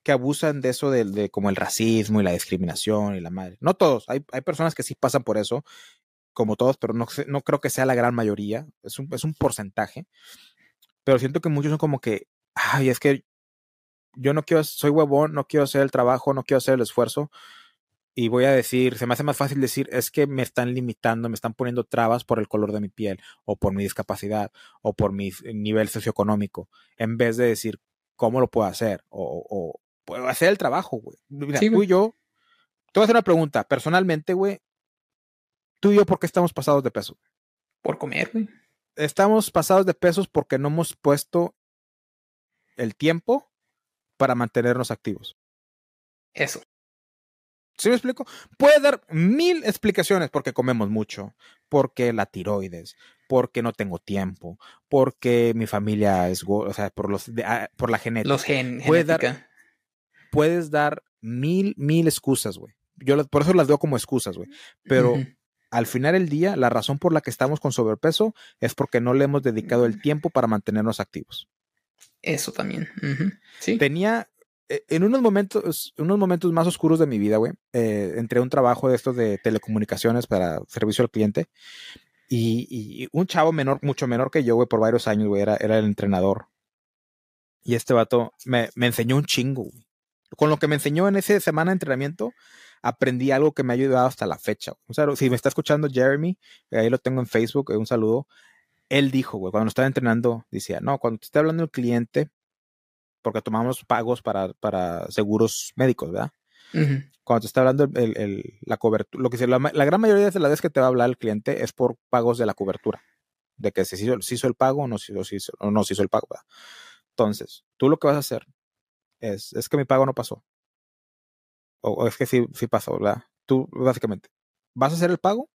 B: que abusan de eso, de, de como el racismo y la discriminación y la madre. No todos, hay, hay personas que sí pasan por eso, como todos, pero no, no creo que sea la gran mayoría, es un, es un porcentaje. Pero siento que muchos son como que, ay, es que yo no quiero, soy huevón, no quiero hacer el trabajo, no quiero hacer el esfuerzo. Y voy a decir, se me hace más fácil decir, es que me están limitando, me están poniendo trabas por el color de mi piel, o por mi discapacidad, o por mi nivel socioeconómico, en vez de decir, ¿cómo lo puedo hacer? O, o puedo hacer el trabajo, güey. Mira,
A: Sí,
B: tú
A: güey.
B: y yo, te voy a hacer una pregunta, personalmente, güey, tú y yo, ¿por qué estamos pasados de peso?
A: Por comer, güey.
B: Estamos pasados de pesos porque no hemos puesto el tiempo para mantenernos activos.
A: Eso.
B: ¿Sí me explico? Puede dar mil explicaciones porque comemos mucho, porque la tiroides, porque no tengo tiempo, porque mi familia es, o sea, por los, de- ah, por la genética.
A: Los gen,
B: Puede dar-. Puedes dar mil, mil excusas, güey. Yo por eso las veo como excusas, güey. Pero al final del día, la razón por la que estamos con sobrepeso es porque no le hemos dedicado el tiempo para mantenernos activos.
A: Eso también. Sí.
B: Tenía en unos momentos, unos momentos más oscuros de mi vida, güey, eh, entré a un trabajo de estos de telecomunicaciones para servicio al cliente. Y, un chavo menor, mucho menor que yo, güey, por varios años, güey, era, el entrenador. Y este vato me, me enseñó un chingo, güey. Con lo que me enseñó en esa semana de entrenamiento, aprendí algo que me ha ayudado hasta la fecha. O sea, si me está escuchando Jeremy, ahí lo tengo en Facebook, un saludo. Él dijo, güey, cuando estaba entrenando, decía, no, cuando te esté hablando el cliente, porque tomamos pagos para, para seguros médicos, ¿verdad? Cuando te está hablando el, el- la cobertura, lo que se, la, la gran mayoría de las veces que te va a hablar el cliente es por pagos de la cobertura, de que si se hizo, se hizo el pago o no, se hizo, o no se hizo el pago, ¿verdad? Entonces, tú lo que vas a hacer es, es que mi pago no pasó. O, o es que sí, sí pasó, ¿verdad? Tú, básicamente, ¿vas a hacer el pago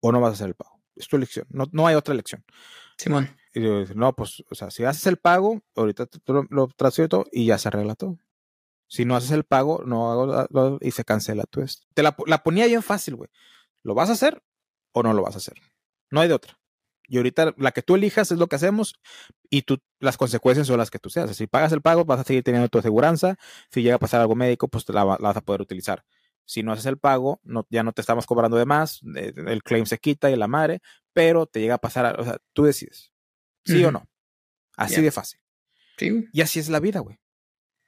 B: o no vas a hacer el pago? Es tu elección, no, no hay otra elección.
A: Simón.
B: Y yo digo, no, pues, o sea, si haces el pago, ahorita te- lo, lo y ya se arregla todo. Si no haces el pago, no hago y se cancela tu esto. Te la, po- la ponía bien fácil, güey. ¿Lo vas a hacer o no lo vas a hacer? No hay de otra. Y ahorita la que tú elijas es lo que hacemos y tú, las consecuencias son las que tú seas. Si pagas el pago, vas a seguir teniendo tu aseguranza. Si llega a pasar algo médico, pues la, va- la vas a poder utilizar. Si no haces el pago, no, ya no te estamos cobrando de más, eh, el claim se quita y la madre, pero te llega a pasar, o sea, tú decides. ¿Sí o no? Así de fácil.
A: Sí, güey.
B: Y así es la vida, güey.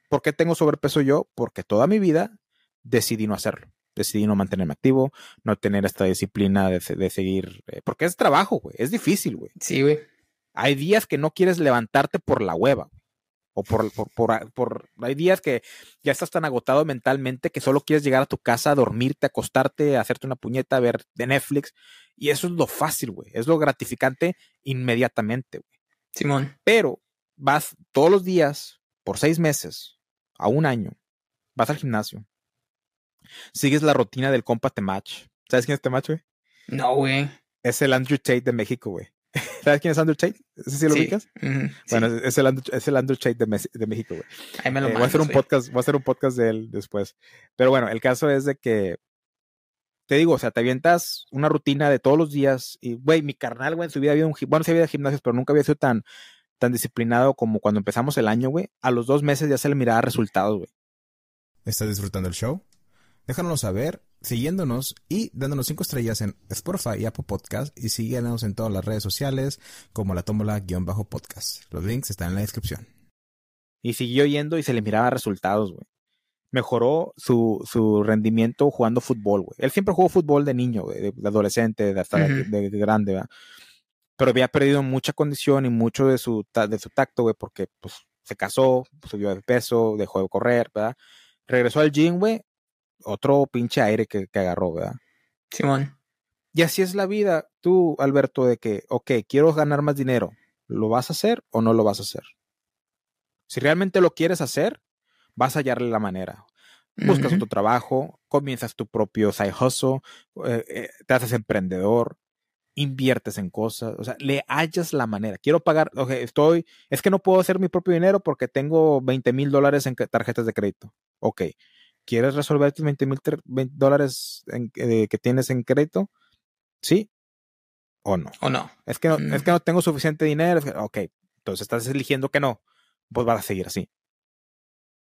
B: ¿Por qué tengo sobrepeso yo? Porque toda mi vida decidí no hacerlo. Decidí no mantenerme activo, no tener esta disciplina de, de seguir. eh, porque es trabajo, güey. Es difícil, güey.
A: Sí, güey.
B: Hay días que no quieres levantarte por la hueva. güey. O por, por, por, por- Hay días que ya estás tan agotado mentalmente que solo quieres llegar a tu casa, dormirte, acostarte, hacerte una puñeta, ver de Netflix. Y eso es lo fácil, güey. Es lo gratificante inmediatamente, güey
A: Simón.
B: pero vas todos los días por seis meses a un año, vas al gimnasio, sigues la rutina del Compate Match. ¿Sabes quién es match, güey?
A: No, güey.
B: Es el Andrew Tate de México, güey. ¿Sabes quién es Andrew Tate? ¿Ese sí lo
A: Sí.
B: ubicas? Bueno, es- es el, Andrew, es el Andrew Tate de, Mes- de México, güey.
A: Ahí me lo
B: Eh, voy a hacer un podcast, voy a hacer un podcast de él después. Pero bueno, el caso es de que te digo, o sea, te avientas una rutina de todos los días y, güey, mi carnal, güey, en su vida había un, bueno, sí había gimnasios, pero nunca había sido tan, tan disciplinado como cuando empezamos el año, güey. A los dos meses ya se le miraba resultados, güey.
C: ¿Estás disfrutando el show? Déjanoslo saber siguiéndonos y dándonos cinco estrellas en Spotify y Apple Podcast y síguenos en todas las redes sociales como la tómbola-podcast. Los links están en la descripción.
B: Y siguió yendo y se le miraba resultados, güey. Mejoró su, su rendimiento jugando fútbol, güey. Él siempre jugó fútbol de niño, güey, de, de adolescente, de hasta de-
A: Ujú.
B: de, de grande, ¿verdad? Pero había perdido mucha condición y mucho de su, de su tacto, güey, porque pues se casó, subió de peso, dejó de correr, ¿verdad? Regresó al gym, güey, otro pinche aire que, que agarró, ¿verdad?
A: Simón.
B: Y así es la vida, tú, Alberto, de que, ok, quiero ganar más dinero, ¿lo vas a hacer o no lo vas a hacer? Si realmente lo quieres hacer, vas a hallarle la manera. Buscas
A: Ujú.
B: otro trabajo, comienzas tu propio side hustle, eh, eh, te haces emprendedor, inviertes en cosas, o sea, le hallas la manera. Quiero pagar, ok, estoy, es que no puedo hacer mi propio dinero porque tengo 20 mil dólares en tarjetas de crédito. Ok, ¿quieres resolver tus 20 mil dólares en- eh, que tienes en crédito? ¿Sí o no?
A: ¿O no?
B: Es que no,
A: Mm.
B: es que no tengo suficiente dinero. es que- Ok, entonces estás eligiendo que no, pues vas a seguir así.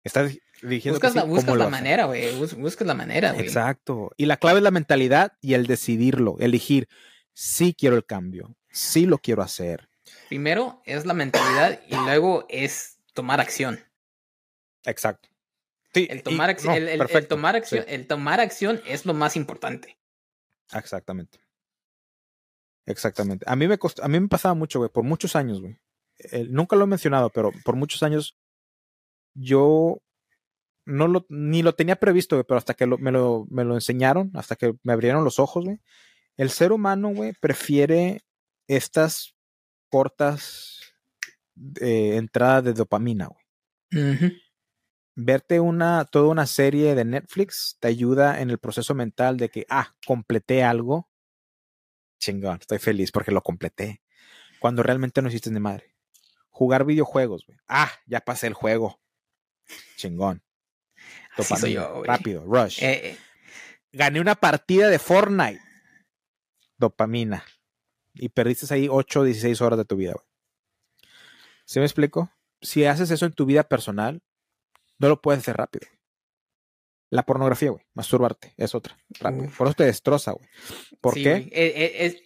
B: Estás eligiendo que
A: Buscas
B: sí,
A: la, buscas
B: ¿cómo
A: la manera, güey. Bus- buscas la manera, güey.
B: Exacto. Y la clave es la mentalidad y el decidirlo, elegir. Sí quiero el cambio, sí lo quiero hacer.
A: Primero es la mentalidad y luego es tomar acción.
B: Exacto. Sí,
A: El tomar,
B: no,
A: el, el- el
B: perfecto,
A: tomar
B: sí,
A: acción, el tomar acción es lo más importante.
B: exactamente. Exactamente. A mí me costó, a mí me pasaba mucho, güey, por muchos años, güey. Eh, nunca lo he mencionado, pero por muchos años yo no lo, ni lo tenía previsto, güey, pero hasta que lo- me, lo, me lo enseñaron, hasta que me abrieron los ojos, güey. El ser humano, güey, prefiere estas cortas eh, entradas de dopamina, güey.
A: Ujú.
B: Verte una, toda una serie de Netflix te ayuda en el proceso mental de que, ah, completé algo. Chingón, estoy feliz porque lo completé. Cuando realmente no hiciste ni madre. Jugar videojuegos, güey. Ah, ya pasé el juego. Chingón.
A: Así soy yo,
B: rápido, rush.
A: Eh, eh,
B: Gané una partida de Fortnite. Dopamina. Y perdiste ahí 8 o 16 horas de tu vida, güey. ¿Sí me explico? Si haces eso en tu vida personal, no lo puedes hacer rápido. La pornografía, güey, masturbarte, es otra. Rápido. Por eso te destroza, güey. ¿Por
A: Sí,
B: qué?
A: eh, es-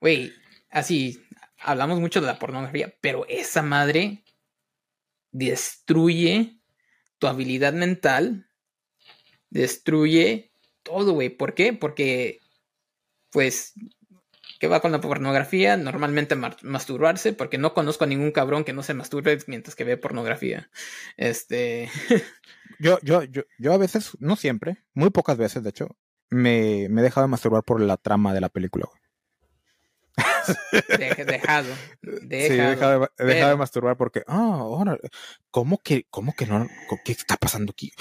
A: Güey, así, hablamos mucho de la pornografía, pero esa madre destruye tu habilidad mental, destruye todo, güey. ¿Por qué? Porque, pues, ¿qué va con la pornografía? Normalmente masturbarse, porque no conozco a ningún cabrón que no se masturbe mientras que ve pornografía. Este,
B: Yo, yo, yo, yo a veces, no siempre, muy pocas veces, de hecho, me, me he dejado de masturbar por la trama de la película, güey.
A: de- dejado.
B: Sí,
A: dejado.
B: dejado, de, dejado de masturbar porque, ah, ahora, ¿cómo que, cómo que no? ¿Qué está pasando aquí?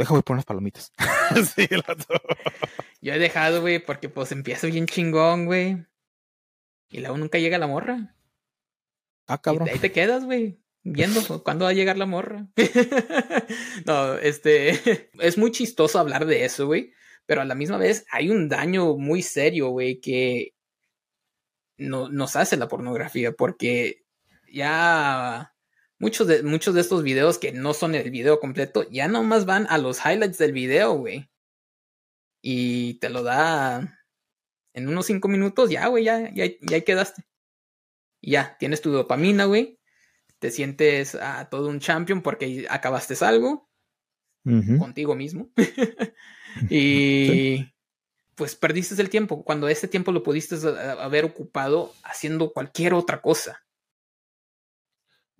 B: Déjame poner unas palomitas. sí.
A: Yo he dejado, güey, porque pues empieza bien chingón, güey. Y luego nunca llega la morra.
B: Ah,
A: Y
B: cabrón.
A: ahí te quedas, güey. Viendo cuándo va a llegar la morra. no, este. Es muy chistoso hablar de eso, güey. Pero a la misma vez hay un daño muy serio, güey, que no, nos hace la pornografía. Porque ya muchos de, muchos de estos videos que no son el video completo, ya nomás van a los highlights del video, güey. Y te lo da en unos cinco minutos, ya, güey, ya, ya, ya quedaste. Y ya, tienes tu dopamina, güey. Te sientes a todo un champion porque acabaste algo contigo mismo. y pues perdiste el tiempo, cuando ese tiempo lo pudiste a- haber ocupado haciendo cualquier otra cosa.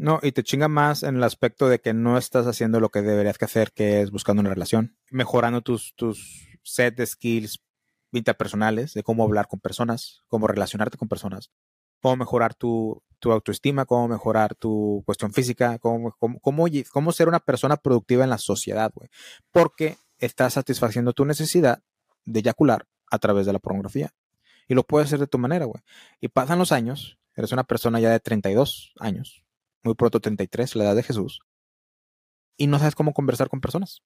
B: No, y te chinga más en el aspecto de que no estás haciendo lo que deberías que hacer, que es buscando una relación, mejorando tus, tus set de skills interpersonales, de cómo hablar con personas, cómo relacionarte con personas, cómo mejorar tu, tu autoestima, cómo mejorar tu cuestión física, cómo, cómo, cómo, cómo ser una persona productiva en la sociedad, güey. Porque estás satisfaciendo tu necesidad de eyacular a través de la pornografía. Y lo puedes hacer de tu manera, güey. Y pasan los años, eres una persona ya de 32 años, muy pronto 33, la edad de Jesús, y no sabes cómo conversar con personas,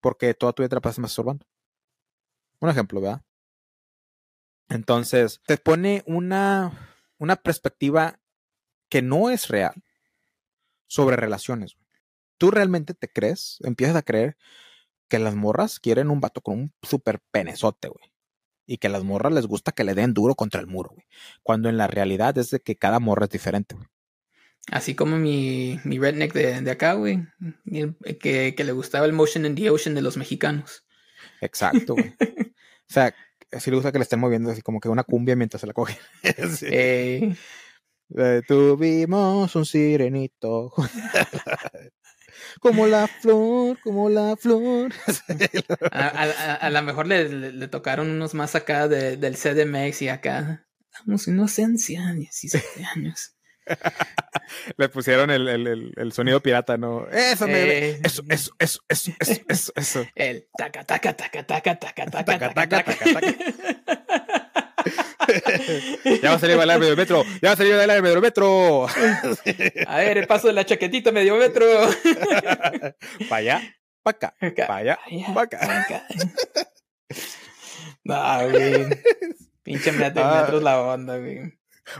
B: porque toda tu vida te la pasas masturbando. Un ejemplo, ¿verdad? Entonces, te pone una, una perspectiva que no es real sobre relaciones. Tú realmente te crees, empiezas a creer que las morras quieren un vato con un super penezote, güey. Y que a las morras les gusta que le den duro contra el muro, güey. Cuando en la realidad es de que cada morra es diferente, güey.
A: Así como mi, mi redneck de, de acá, güey, que, que le gustaba el motion in the ocean de los mexicanos.
B: Exacto, güey. o sea, si le gusta que le estén moviendo así como que una cumbia mientras se la coge. Sí.
A: Eh,
B: Eh, tuvimos un sirenito. como la flor, como la flor.
A: a, a, a- a lo mejor le, le- le tocaron unos más acá de- del CDMX y acá. Damos inocencia, 17 años.
B: Le pusieron el, el- el- el sonido pirata, ¿no? Eso, me-
A: Eh,
B: eso, eso, eso, eso, eso, eso, eso.
A: El taca, taca, taca, taca, taca, taca,
B: Taca,
A: taca,
B: taca,
A: taca.
B: Ya va a salir a bailar medio metro. Ya va a salir a bailar medio metro.
A: A ver, el paso de la chaquetita medio metro.
B: Para allá, para acá, para allá, para acá.
A: No, güey. Pinche metro,
B: Ah.
A: metro es la onda, güey.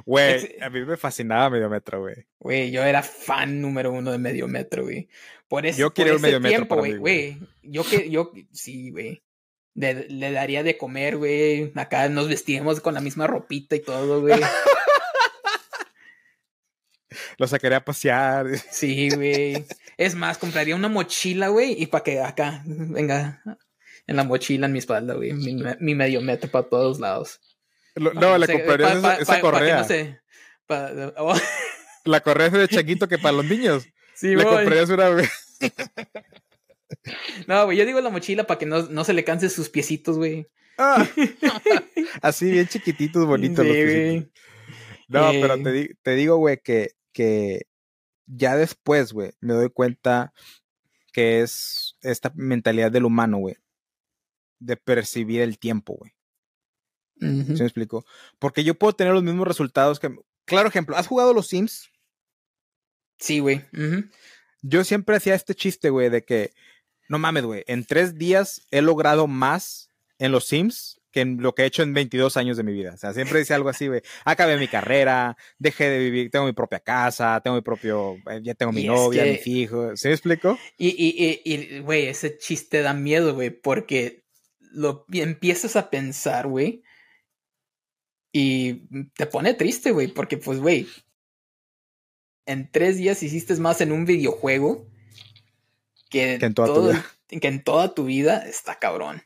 B: Güey, a mí me fascinaba medio metro, güey.
A: Güey, yo era fan número uno de medio metro, güey. Por eso,
B: Yo quería un
A: ese
B: medio metro
A: tiempo,
B: para
A: güey.
B: güey.
A: Güey, yo que, yo, sí, güey. Le, le daría de comer, güey. Acá nos vestíamos con la misma ropita y todo, güey.
B: Lo sacaría a pasear.
A: Sí, güey. Es más, compraría una mochila, güey, y para que acá, venga, en la mochila, en mi espalda, güey. Mi, mi medio metro para todos lados.
B: Lo- no, le
A: se-
B: comprarías
A: pa-
B: esa,
A: pa-
B: esa
A: pa- pa' que
B: correa.
A: no pa- oh,
B: La correa esa de changuito que para los niños.
A: sí,
B: le
A: voy.
B: comprarías una.
A: No, güey, yo digo la mochila para que no, no se le canse sus piecitos, güey.
B: Ah. Así bien chiquititos, bonitos
A: Sí,
B: los piecitos. No,
A: Eh.
B: pero te, di- te digo, güey, que, que ya después, güey, me doy cuenta que es esta mentalidad del humano, güey, de percibir el tiempo, güey.
A: Ujú.
B: ¿Sí me explico? Porque yo puedo tener los mismos resultados que... Claro ejemplo, ¿has jugado los Sims?
A: Sí, güey.
B: Yo siempre hacía este chiste, güey, de que, no mames, güey, en tres días he logrado más en los Sims que en lo que he hecho en 22 años de mi vida. O sea, siempre dice algo así, güey. Acabé mi carrera, dejé de vivir, tengo mi propia casa, tengo mi propio, eh, ya tengo mi
A: Y es
B: novia,
A: que-
B: mis hijos. ¿Sí me explico?
A: Y, y, y, y, güey, ese chiste da miedo, güey, porque lo empiezas a pensar, güey, y te pone triste, güey, porque, pues, güey, en tres días hiciste más en un videojuego que,
B: Que en toda tu vida.
A: que en toda tu vida está cabrón.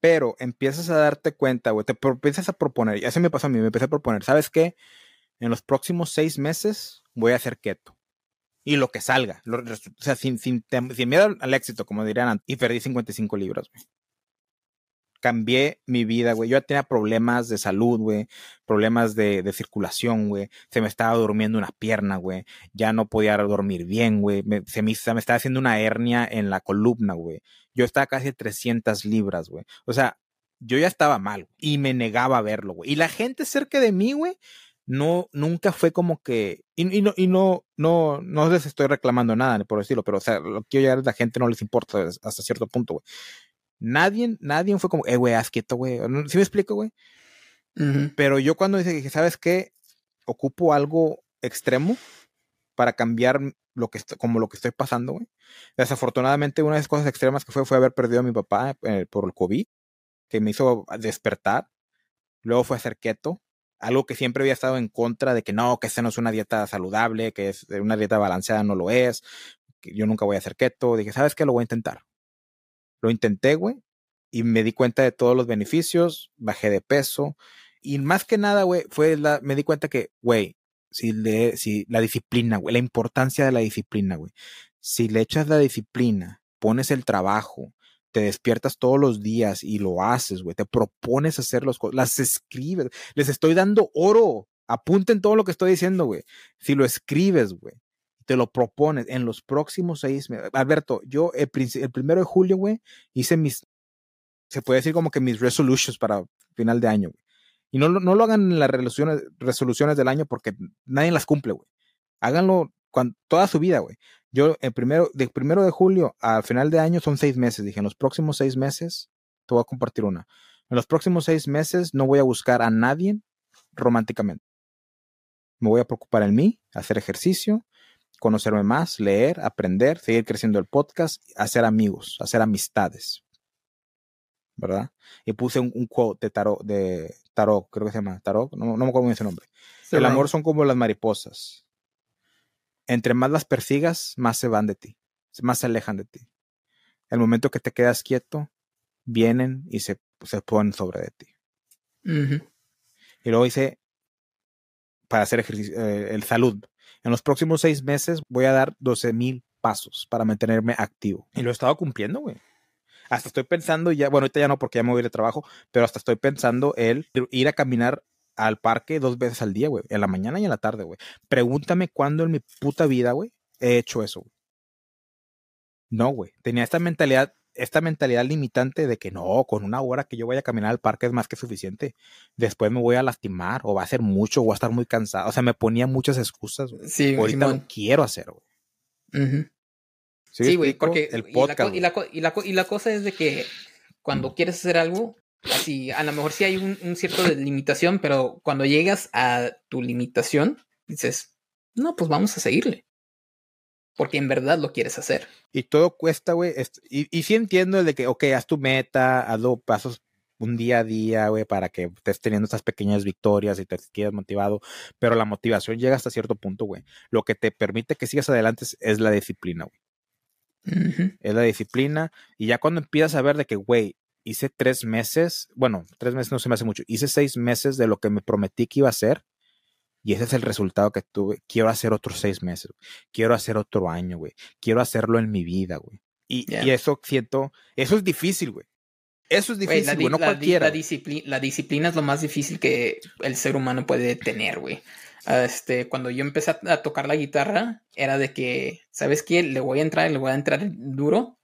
B: Pero empiezas a darte cuenta, güey, te empiezas a proponer, y así me pasó a mí, me empecé a proponer, ¿sabes qué? En los próximos seis meses voy a hacer keto. Y lo que salga, lo- o sea, sin, sin, miedo al éxito, como dirían antes, y perdí 55 libras, güey. Cambié mi vida, güey. Yo ya tenía problemas de salud, güey. Problemas de, circulación, güey. Se me estaba durmiendo una pierna, güey. Ya no podía dormir bien, güey. Me- se, me, se me estaba haciendo una hernia en la columna, güey. Yo estaba casi a 300 libras, güey. O sea, yo ya estaba mal y me negaba a verlo, güey. Y la gente cerca de mí, güey, no, nunca fue como que, y, y no, y no, no, no les estoy reclamando nada, por decirlo, pero, o sea, lo que llegar es la gente no les importa hasta cierto punto, güey. Nadie, nadie fue como, eh, güey, haz quieto, güey. ¿Sí me explico, güey? Pero yo cuando dije que, ¿sabes qué? Ocupo algo extremo para cambiar lo que como lo que estoy pasando, güey. Desafortunadamente, una de las cosas extremas que fue fue haber perdido a mi papá eh, por el COVID, que me hizo despertar. Luego fue hacer keto, algo que siempre había estado en contra de que no, que esta no es una dieta saludable, que es una dieta balanceada, no lo es, que yo nunca voy a hacer keto. Dije, ¿sabes qué? Lo voy a intentar. Lo intenté, güey, y me di cuenta de todos los beneficios, bajé de peso, y más que nada, güey, fue la, me di cuenta que, güey, si le, si la disciplina, güey, la importancia de la disciplina, güey. Si le echas la disciplina, pones el trabajo, te despiertas todos los días y lo haces, güey, te propones hacer las cosas, las escribes, les estoy dando oro. Apunten todo lo que estoy diciendo, güey. Si lo escribes, güey, te lo propones en los próximos seis meses. Alberto, yo el, el primero de julio, güey, hice mis, se puede decir como que mis resolutions para final de año, güey. Y no, no lo hagan en las resoluciones, resoluciones del año porque nadie las cumple, güey. Háganlo cuan- toda su vida, güey. Yo, el primero, de primero de julio al final de año son seis meses. Dije, en los próximos seis meses, te voy a compartir una. En los próximos seis meses no voy a buscar a nadie románticamente. Me voy a preocupar en mí, hacer ejercicio, conocerme más, leer, aprender, seguir creciendo el podcast, hacer amigos, hacer amistades. ¿Verdad? Y puse un, un quote de tarot, de tarot, creo que se llama tarot, no, no me acuerdo bien su nombre. El amor son como las mariposas. Entre más las persigas, más se van de ti, más se alejan de ti. El momento que te quedas quieto, vienen y se, se ponen sobre de ti. Y luego hice para hacer ejercicio, eh, el salud. En los próximos seis meses voy a dar 12 mil pasos para mantenerme activo. Y lo he estado cumpliendo, güey. Hasta estoy pensando ya, bueno, ahorita ya no porque ya me voy de trabajo, pero hasta estoy pensando el ir a caminar al parque dos veces al día, güey. En la mañana y en la tarde, güey. Pregúntame cuándo en mi puta vida, güey, he hecho eso. No, güey. Tenía esta mentalidad, esta mentalidad limitante de que no, con una hora que yo vaya a caminar al parque es más que suficiente. Después me voy a lastimar o va a ser mucho o voy a estar muy cansado. O sea, me ponía muchas excusas, güey.
A: Sí,
B: Ahorita
A: Simón.
B: lo quiero hacer, güey. ¿Sí,
A: güey, porque
B: el podcast.
A: y, la, y, la, y la cosa es de que cuando quieres hacer algo, así, a lo mejor sí hay un, un cierto de limitación, pero cuando llegas a tu limitación, dices, no, pues vamos a seguirle. Porque en verdad lo quieres hacer.
B: Y todo cuesta, güey. Y, y sí entiendo el de que, ok, haz tu meta, hazlo pasos un día a día, güey, para que estés teniendo estas pequeñas victorias y te quedes motivado. Pero la motivación llega hasta cierto punto, güey. Lo que te permite que sigas adelante es, es la disciplina, güey. Es la disciplina. Y ya cuando empiezas a ver de que, güey, hice tres meses, bueno, tres meses no se me hace mucho, hice seis meses de lo que me prometí que iba a hacer. Y ese es el resultado que tuve. Quiero hacer otros seis meses. güey. Quiero hacer otro año, güey. Quiero hacerlo en mi vida, güey. Y, eso siento, eso es difícil, güey. Eso es
A: Güey,
B: difícil,
A: la,
B: güey. No
A: la di-
B: cualquiera.
A: la disciplina es lo más difícil que el ser humano puede tener, güey. Este, cuando yo empecé a, a tocar la guitarra, era de que, ¿sabes qué? Le voy a entrar, le voy a entrar duro.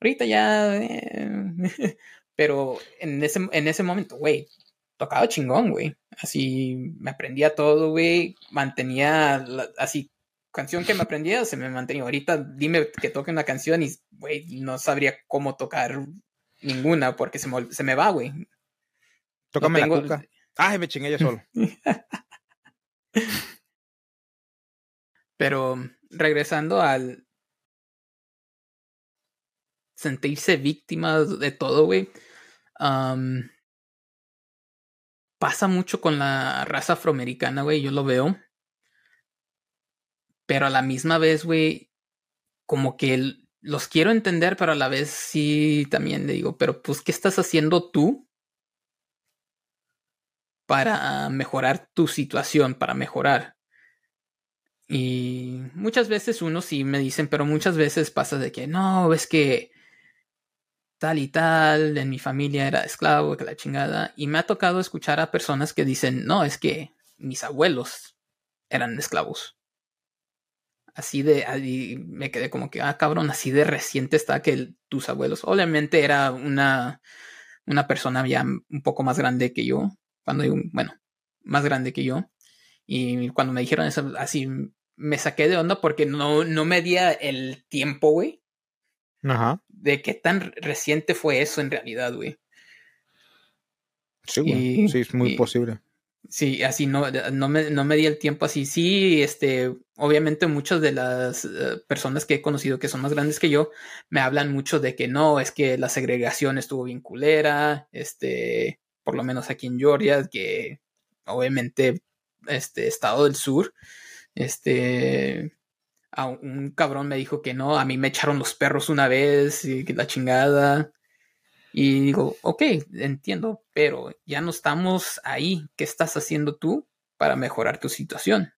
A: Ahorita ya. eh, pero en ese, en ese momento, güey, tocaba chingón, güey. Así me aprendía todo, güey. Mantenía la- así. Canción que me aprendía, se me mantenía. Ahorita dime que toque una canción y, güey, no sabría cómo tocar ninguna porque se me, se me va, güey.
B: Tócame
A: tengo-
B: la cuca. Ay, me chingué yo solo.
A: Pero regresando al sentirse víctima de todo, güey. am, pasa mucho con la raza afroamericana, güey. Yo lo veo. Pero a la misma vez, güey, como que los quiero entender, pero a la vez sí también le digo, pero pues, ¿qué estás haciendo tú para mejorar tu situación, para mejorar? Y muchas veces uno sí me dicen, pero muchas veces pasa de que no, es que tal y tal, en mi familia era esclavo, que la chingada. Y me ha tocado escuchar a personas que dicen, no, es que mis abuelos eran esclavos. Así de, ahí me quedé como que, ah, cabrón, así de reciente está que tus abuelos. Obviamente era una, una persona ya un poco más grande que yo, cuando digo, bueno, más grande que yo. Y cuando me dijeron eso, así me saqué de onda porque no, no medía el tiempo, güey,
B: Ajá.
A: De qué tan reciente fue eso en realidad, güey.
B: Sí, güey.
A: Y-
B: sí, es muy
A: y-
B: posible.
A: Sí, así no, no, me, no me di el tiempo así. Sí, este, obviamente muchas de las eh, personas que he conocido que son más grandes que yo me hablan mucho de que no, es que la segregación estuvo bien culera, este, por lo menos aquí en Georgia, que obviamente, este, estado del sur, este, a un cabrón me dijo que no, a mí me echaron los perros una vez y que la chingada. Y digo, ok, entiendo, pero ya no estamos ahí. ¿Qué estás haciendo tú para mejorar tu situación?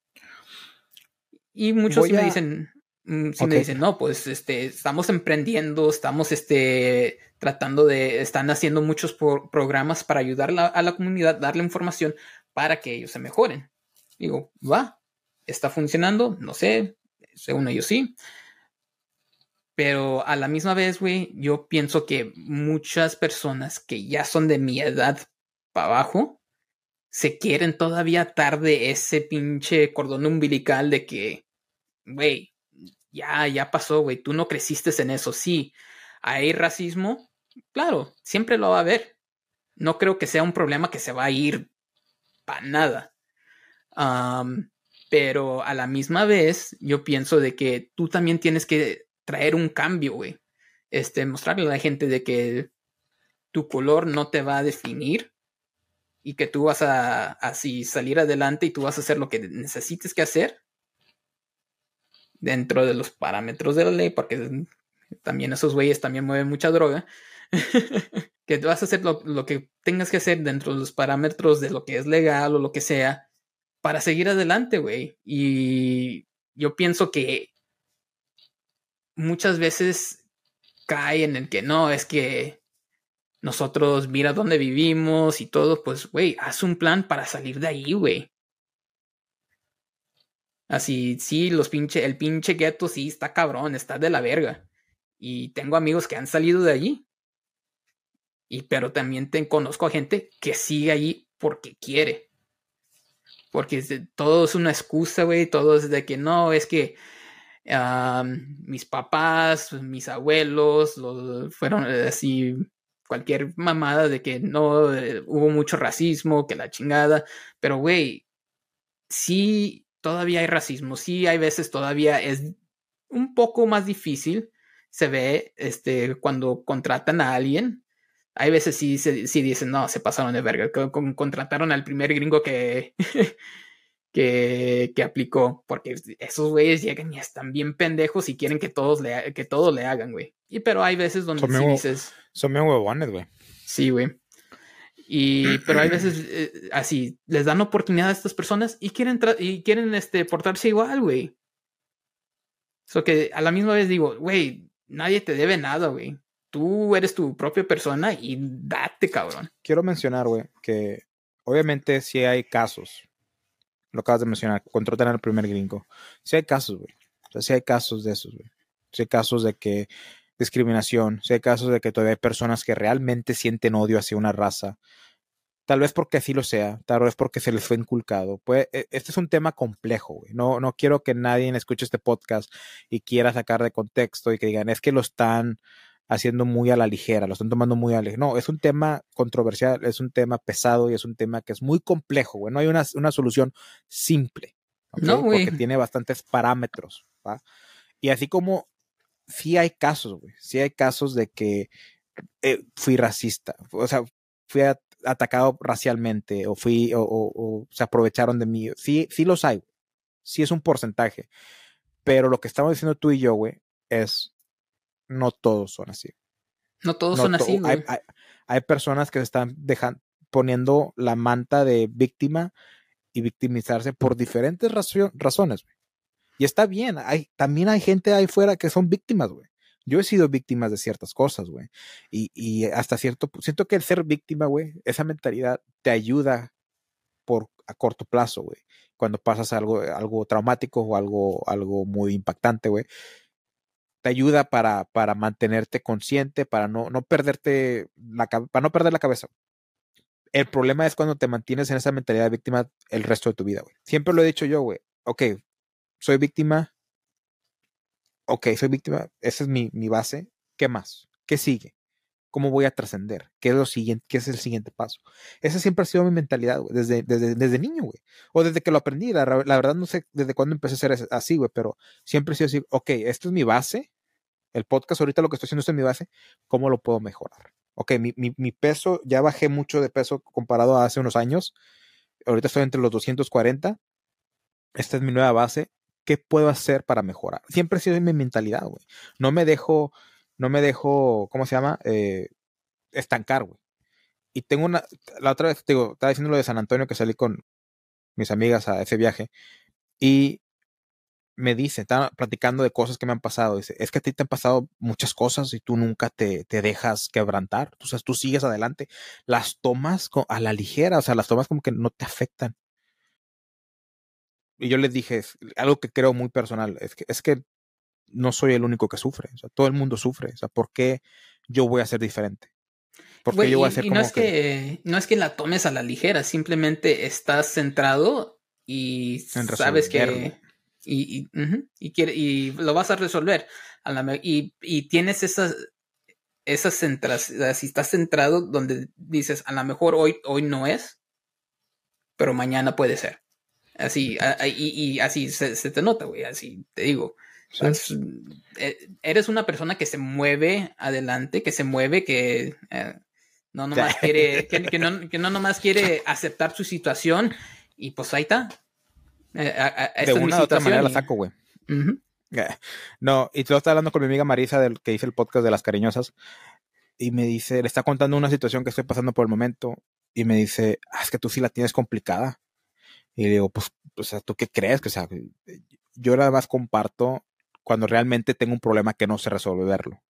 A: Y muchos me dicen, mm, sí
B: Ok.
A: me dicen, no, pues este, estamos emprendiendo, estamos este, tratando de, están haciendo muchos pro- programas para ayudar la- a la comunidad, darle información para que ellos se mejoren. Digo, va, está funcionando, no sé, según ellos sí. Pero a la misma vez, güey, yo pienso que muchas personas que ya son de mi edad para abajo se quieren todavía atar de ese pinche cordón umbilical de que, güey, ya, ya pasó, güey, tú no creciste en eso. Sí, hay racismo, claro, siempre lo va a haber. No creo que sea un problema que se va a ir para nada. Am, pero a la misma vez, yo pienso de que tú también tienes que traer un cambio, güey. Este, mostrarle a la gente de que tu color no te va a definir y que tú vas a así salir adelante y tú vas a hacer lo que necesites que hacer dentro de los parámetros de la ley, porque también esos güeyes también mueven mucha droga. que vas a hacer lo, lo que tengas que hacer dentro de los parámetros de lo que es legal o lo que sea para seguir adelante, güey. Y yo pienso que muchas veces cae en el que no, es que nosotros mira dónde vivimos y todo, pues, güey, haz un plan para salir de ahí, güey. Así, sí, los el pinche gueto sí está cabrón, está de la verga. Y tengo amigos que han salido de allí. Y pero también te, conozco a gente que sigue allí porque quiere. Porque todo es una excusa, güey. Todo es de que no, es que am, mis papás, mis abuelos, los, fueron eh, así, cualquier mamada de que no eh, hubo mucho racismo, que la chingada. Pero, güey, sí, todavía hay racismo. Sí, hay veces todavía es un poco más difícil. Se ve este, cuando contratan a alguien. Hay veces sí, sí dicen, no, se pasaron de verga. co- con- Contrataron al primer gringo que, que, que aplicó. Porque esos güeyes llegan y están bien pendejos y quieren que todos le, que todo le hagan, güey. Y pero hay veces donde
B: Son
A: sí dices,
B: Son medio huevones, güey.
A: sí, güey. Y, pero hay veces eh, así, les dan oportunidad a estas personas y quieren, y quieren este, portarse igual, güey. So que a la misma vez digo, güey, nadie te debe nada, güey. Tú eres tu propia persona y date, cabrón.
B: Quiero mencionar, güey, que obviamente sí hay casos. Lo acabas de mencionar, contratan al primer gringo. Sí hay casos, güey. O sea, hay casos de esos, güey. Sí hay casos de que discriminación, sí hay casos de que todavía hay personas que realmente sienten odio hacia una raza. Tal vez porque así lo sea, tal vez porque se les fue inculcado. Pues, este es un tema complejo, güey. No, no quiero que nadie escuche este podcast y quiera sacar de contexto y que digan, es que lo están haciendo muy a la ligera, lo están tomando muy a la ligera. No, es un tema controversial, es un tema pesado y es un tema que es muy complejo, güey. No hay una, una solución simple. Porque tiene bastantes parámetros. ¿va? Y así como sí hay casos, güey. Sí hay casos de que eh, fui racista. O sea, fui atacado racialmente o fui o, o- o se aprovecharon de mí. Sí, sí los hay. güey. Sí es un porcentaje. Pero lo que estamos diciendo tú y yo, güey, es no todos son así.
A: No todos
B: No
A: son
B: to-
A: así,
B: hay,
A: güey.
B: hay- hay personas que se están dejando, poniendo la manta de víctima y victimizarse por diferentes razones. güey. Y está bien. Hay, también hay gente ahí fuera que son víctimas, güey. Yo he sido víctima de ciertas cosas, güey. Y, y hasta cierto punto, siento que el ser víctima, güey, esa mentalidad te ayuda por a corto plazo, güey. Cuando pasas algo, algo traumático o algo, algo muy impactante, güey. Te ayuda para, para mantenerte consciente, para no, no perderte la, para no perder la cabeza. El problema es cuando te mantienes en esa mentalidad de víctima el resto de tu vida, güey. Siempre lo he dicho yo, güey. Ok, soy víctima. Ok, soy víctima. Esa es mi, mi base. ¿Qué más? ¿Qué sigue? ¿Cómo voy a trascender? ¿Qué es lo siguiente? ¿Qué es el siguiente paso? Esa siempre ha sido mi mentalidad, desde, desde, desde niño, güey. O desde que lo aprendí. La, verdad no sé desde cuándo empecé a ser así, güey, pero siempre he sido así. Ok, esto es mi base. El podcast ahorita lo que estoy haciendo es mi base. ¿Cómo lo puedo mejorar? Ok, mi, mi, mi peso, ya bajé mucho de peso comparado a hace unos años. Ahorita estoy entre los 240. Esta es mi nueva base. ¿Qué puedo hacer para mejorar? Siempre ha sido mi mentalidad, güey. No me dejo, no me dejo, ¿cómo se llama? Eh, estancar, güey. Y tengo una, la otra vez, te digo, estaba diciendo lo de San Antonio que salí con mis amigas a ese viaje y me dice, estaban platicando de cosas que me han pasado. Dice, es que a ti te han pasado muchas cosas y tú nunca te, te dejas quebrantar. O sea, tú sigues adelante. Las tomas a la ligera, o sea, las tomas como que no te afectan. Y yo les dije, es algo que creo muy personal, es que, es que no soy el único que sufre. O sea, todo el mundo sufre. O sea, ¿por qué yo voy a ser diferente? ¿Por qué
A: Güey,
B: yo voy a ser
A: y
B: como
A: no es que... no es que la tomes a la ligera, simplemente estás centrado y sabes que y, y, y quiere y lo vas a resolver a la y, y tienes esas esas centras, si estás centrado donde dices a lo mejor hoy hoy no es, pero mañana puede ser. Así a- a- y, y así se, se te nota, güey, así te digo.
B: Sí.
A: Eh, eres una persona que se mueve adelante, que se mueve, que eh, no nomás quiere, que, que no, que no nomás quiere aceptar su situación y pues ahí está. Eh, a-
B: de una u otra manera la saco, güey. Eh, No, y lo estaba hablando con mi amiga Marisa, del que hice el podcast de las cariñosas, y me dice, le está contando una situación que estoy pasando por el momento, y me dice, "Ah, es que tú sí la tienes complicada. Y le digo, pues, o sea, ¿tú qué crees? Que, o sea, yo nada más comparto cuando realmente tengo un problema que no sé resolverlo.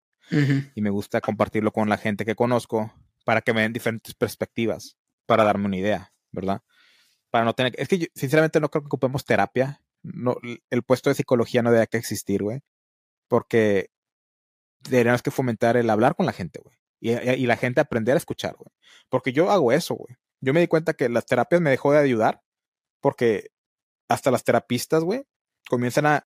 B: Y me gusta compartirlo con la gente que conozco para que me den diferentes perspectivas, para darme una idea, ¿verdad? Para no tener... Es que yo, sinceramente no creo que ocupemos terapia. No, el puesto de psicología no debe que existir, güey. Porque deberíamos que fomentar el hablar con la gente, güey. Y, y la gente aprender a escuchar, güey. Porque yo hago eso, güey. Yo me di cuenta que las terapias me dejó de ayudar porque hasta las terapistas, güey, comienzan a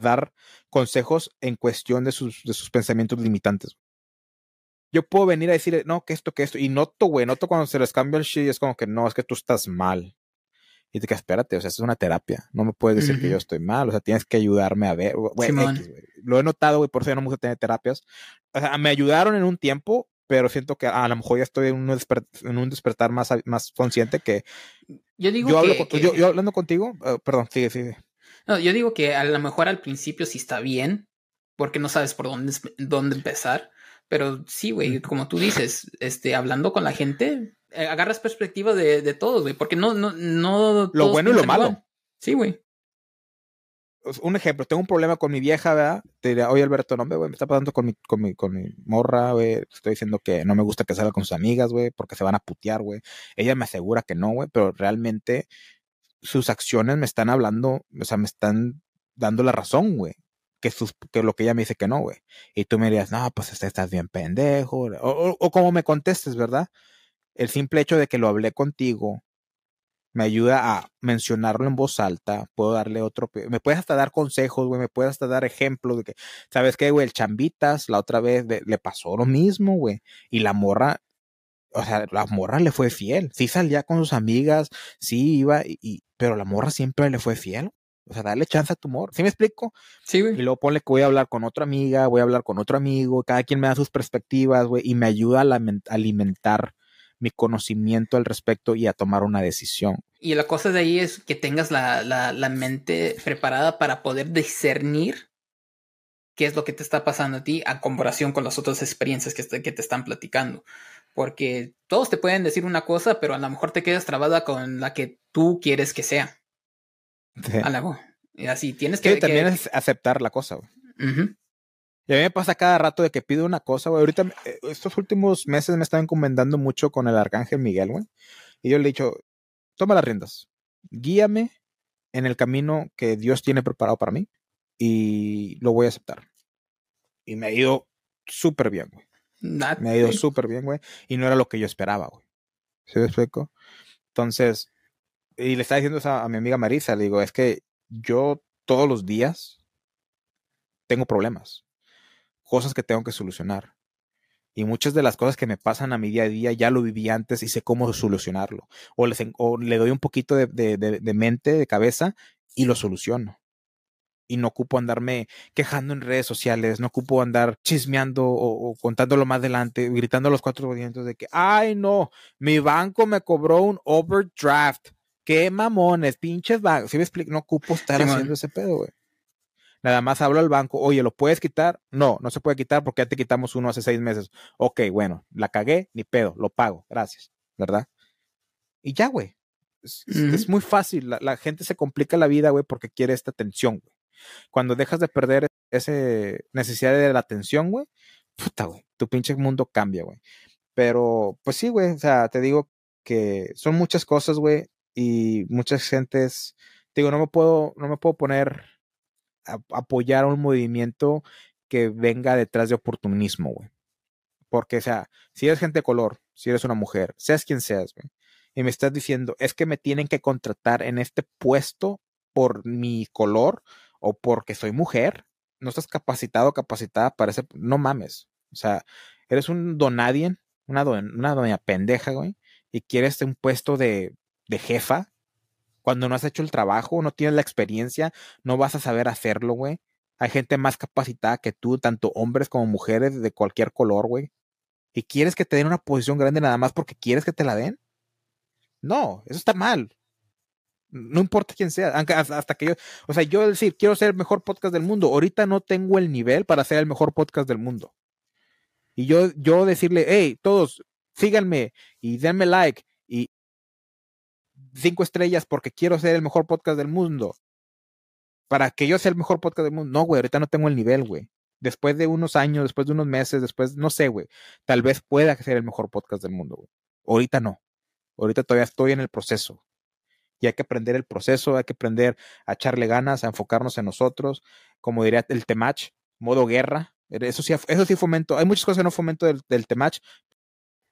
B: dar consejos en cuestión de sus, de sus pensamientos limitantes. Yo puedo venir a decir, no, que esto, que esto, y noto, güey, noto cuando se les cambia el shit, es como que no, es que tú estás mal. Y te quedas, espérate, o sea, es una terapia. No me puedes decir que
A: Ujú.
B: yo estoy mal, o sea, tienes que ayudarme a ver. Güey. Lo he notado, güey, por eso ya no me gusta tener terapias. O sea, me ayudaron en un tiempo, pero siento que a lo mejor ya estoy en un, desper- en un despertar más, más consciente que
A: Yo digo
B: yo, hablo
A: que,
B: con-
A: que-
B: yo, yo hablando contigo, eh, perdón, sigue, sigue.
A: No, yo digo que a lo mejor al principio sí está bien, porque no sabes por dónde, dónde empezar. Pero sí, güey, como tú dices, este, hablando con la gente, eh, agarras perspectiva de, de todos, güey, porque no, no, no.
B: Lo bueno y lo malo.
A: igual. Sí, güey.
B: Un ejemplo, tengo un problema con mi vieja, ¿verdad? Te diría, oye Alberto, no, güey, me está pasando con mi, con mi, con mi morra, güey. Estoy diciendo que no me gusta que salga con sus amigas, güey, porque se van a putear, güey. Ella me asegura que no, güey, pero realmente sus acciones me están hablando, o sea, me están dando la razón, güey. Que, sus, que lo que ella me dice que no, güey. Y tú me dirías, no, pues estás bien pendejo. O, o, como me contestes, ¿verdad? El simple hecho de que lo hablé contigo me ayuda a mencionarlo en voz alta, puedo darle otro, me puedes hasta dar consejos, güey, me puedes hasta dar ejemplos de que, ¿sabes qué, güey? El Chambitas la otra vez le pasó lo mismo, güey, y la morra, o sea, la morra le fue fiel, sí salía con sus amigas, sí iba, y- pero la morra siempre le fue fiel, o sea, dale chance a tu morra, ¿sí me explico?
A: Sí,
B: Y
A: güey.
B: luego ponle que voy a hablar con otra amiga, voy a hablar con otro amigo, cada quien me da sus perspectivas, güey, y me ayuda a alimentar mi conocimiento al respecto y a tomar una decisión.
A: Y la cosa de ahí es que tengas la, la, la mente preparada para poder discernir qué es lo que te está pasando a ti a comparación con las otras experiencias que, te- que te están platicando. Porque todos te pueden decir una cosa, pero a lo mejor te quedas trabada con la que tú quieres que sea. A la- y así tienes que...
B: Sí, también
A: que-
B: es aceptar la cosa, güey. Y a mí me pasa cada rato de que pido una cosa, güey. Ahorita, eh, estos últimos meses me están encomendando mucho con el arcángel Miguel, güey. Y yo le he dicho, toma las riendas, guíame en el camino que Dios tiene preparado para mí y lo voy a aceptar. Y me ha ido súper bien, güey.
A: That-
B: Me ha ido súper bien, güey. Y no era lo que yo esperaba, güey. ¿Sí me explico? Entonces, y le estaba diciendo eso a, a mi amiga Marisa, le digo, es que yo todos los días tengo problemas, cosas que tengo que solucionar. Y muchas de las cosas que me pasan a mi día a día ya lo viví antes y sé cómo solucionarlo. O, les en- o le doy un poquito de, de- de- de mente, de cabeza y lo soluciono. Y no ocupo andarme quejando en redes sociales, no ocupo andar chismeando o, o contándolo más adelante, gritando a los cuatro vientos de que, ay no, mi banco me cobró un overdraft. Qué mamones, pinches bancos. ¿Sí me explico? No ocupo estar haciendo ese pedo, güey. Nada más hablo al banco, oye, ¿lo puedes quitar? No, no se puede quitar porque ya te quitamos uno hace seis meses. Ok, bueno, la cagué, ni pedo, lo pago, gracias, ¿verdad? Y ya, güey. Es, muy fácil, la, la gente se complica la vida, güey, porque quiere esta atención, güey. Cuando dejas de perder esa necesidad de la atención, güey, puta, güey, tu pinche mundo cambia, güey. Pero, pues sí, güey, o sea, te digo que son muchas cosas, güey, y muchas gentes, te digo, no me puedo, no me puedo poner a apoyar a un movimiento que venga detrás de oportunismo, güey. Porque, o sea, si eres gente de color, si eres una mujer, seas quien seas, güey, y me estás diciendo, es que me tienen que contratar en este puesto por mi color o porque soy mujer, no estás capacitado capacitada para ese, no mames. O sea, eres un donadien, una, una doña pendeja, güey, y quieres un puesto de, de jefa cuando no has hecho el trabajo, no tienes la experiencia, no vas a saber hacerlo, güey. Hay gente más capacitada que tú, tanto hombres como mujeres de cualquier color, güey. Y quieres que te den una posición grande nada más porque quieres que te la den. No, eso está mal. No importa quién sea, hasta que yo, o sea, yo decir, quiero ser el mejor podcast del mundo. Ahorita no tengo el nivel para ser el mejor podcast del mundo. Y yo, yo decirle, hey, todos, síganme y denme like y cinco estrellas porque quiero ser el mejor podcast del mundo. Para que yo sea el mejor podcast del mundo. No, güey, ahorita no tengo el nivel, güey. Después de unos años, después de unos meses, después, no sé, güey. Tal vez pueda ser el mejor podcast del mundo, güey. Ahorita no. Ahorita todavía estoy en el proceso. Y hay que aprender el proceso, hay que aprender a echarle ganas, a enfocarnos en nosotros. Como diría el Temach, modo guerra. Eso sí, eso sí fomento. Hay muchas cosas que no fomento del, Temach,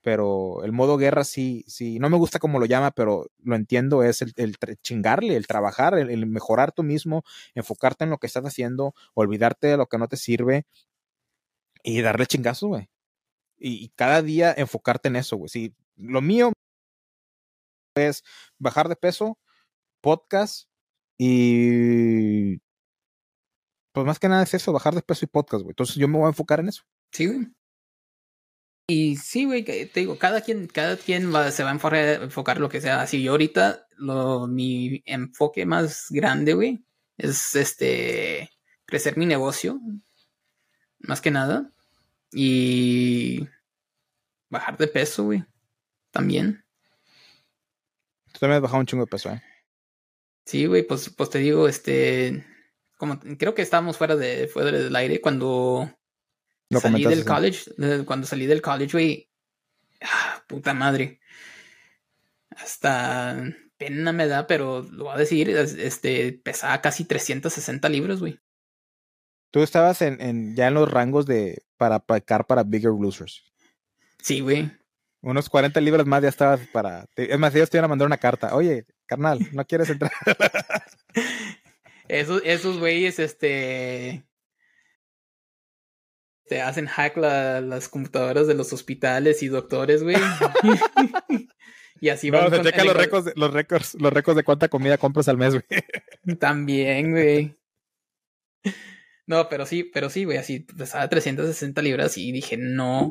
B: pero el modo guerra sí, sí, no me gusta como lo llama, pero lo entiendo, es el, chingarle, el trabajar, el, mejorar tú mismo, enfocarte en lo que estás haciendo, olvidarte de lo que no te sirve y darle chingazo, güey. Y, y, cada día enfocarte en eso, güey. Si lo mío es bajar de peso, podcast y pues más que nada es eso, bajar de peso y podcast, güey. Entonces yo me voy a enfocar en eso.
A: Sí, güey. Y sí, güey, te digo, cada quien, cada quien se va a enfocar, enfocar, lo que sea. Así yo ahorita, lo, mi enfoque más grande, güey, es este, crecer mi negocio, más que nada. Y bajar de peso, güey, también.
B: Tú también has bajado un chingo de peso, eh.
A: Sí, güey, pues, pues te digo, este, como creo que estábamos fuera de, fuera del aire cuando
B: Lo
A: salí del college, cuando salí del college, güey, ah, puta madre. Hasta pena me da, pero lo voy a decir, este, pesaba casi 360 libras, güey.
B: Tú estabas en, en, ya en los rangos de para pecar para Bigger Losers.
A: Sí, güey.
B: Unos 40 libras más ya estabas para. Es más, ellos te iban a mandar una carta. Oye, carnal, no quieres entrar.
A: esos, esos güeyes, este. Te hacen hack la- las computadoras de los hospitales y doctores, güey. y así
B: No,
A: van
B: se checa los récords, los récords, los récords de cuánta comida compras al mes, güey.
A: También, güey. No, pero sí, pero sí, güey, así pesaba 360 libras y dije, no,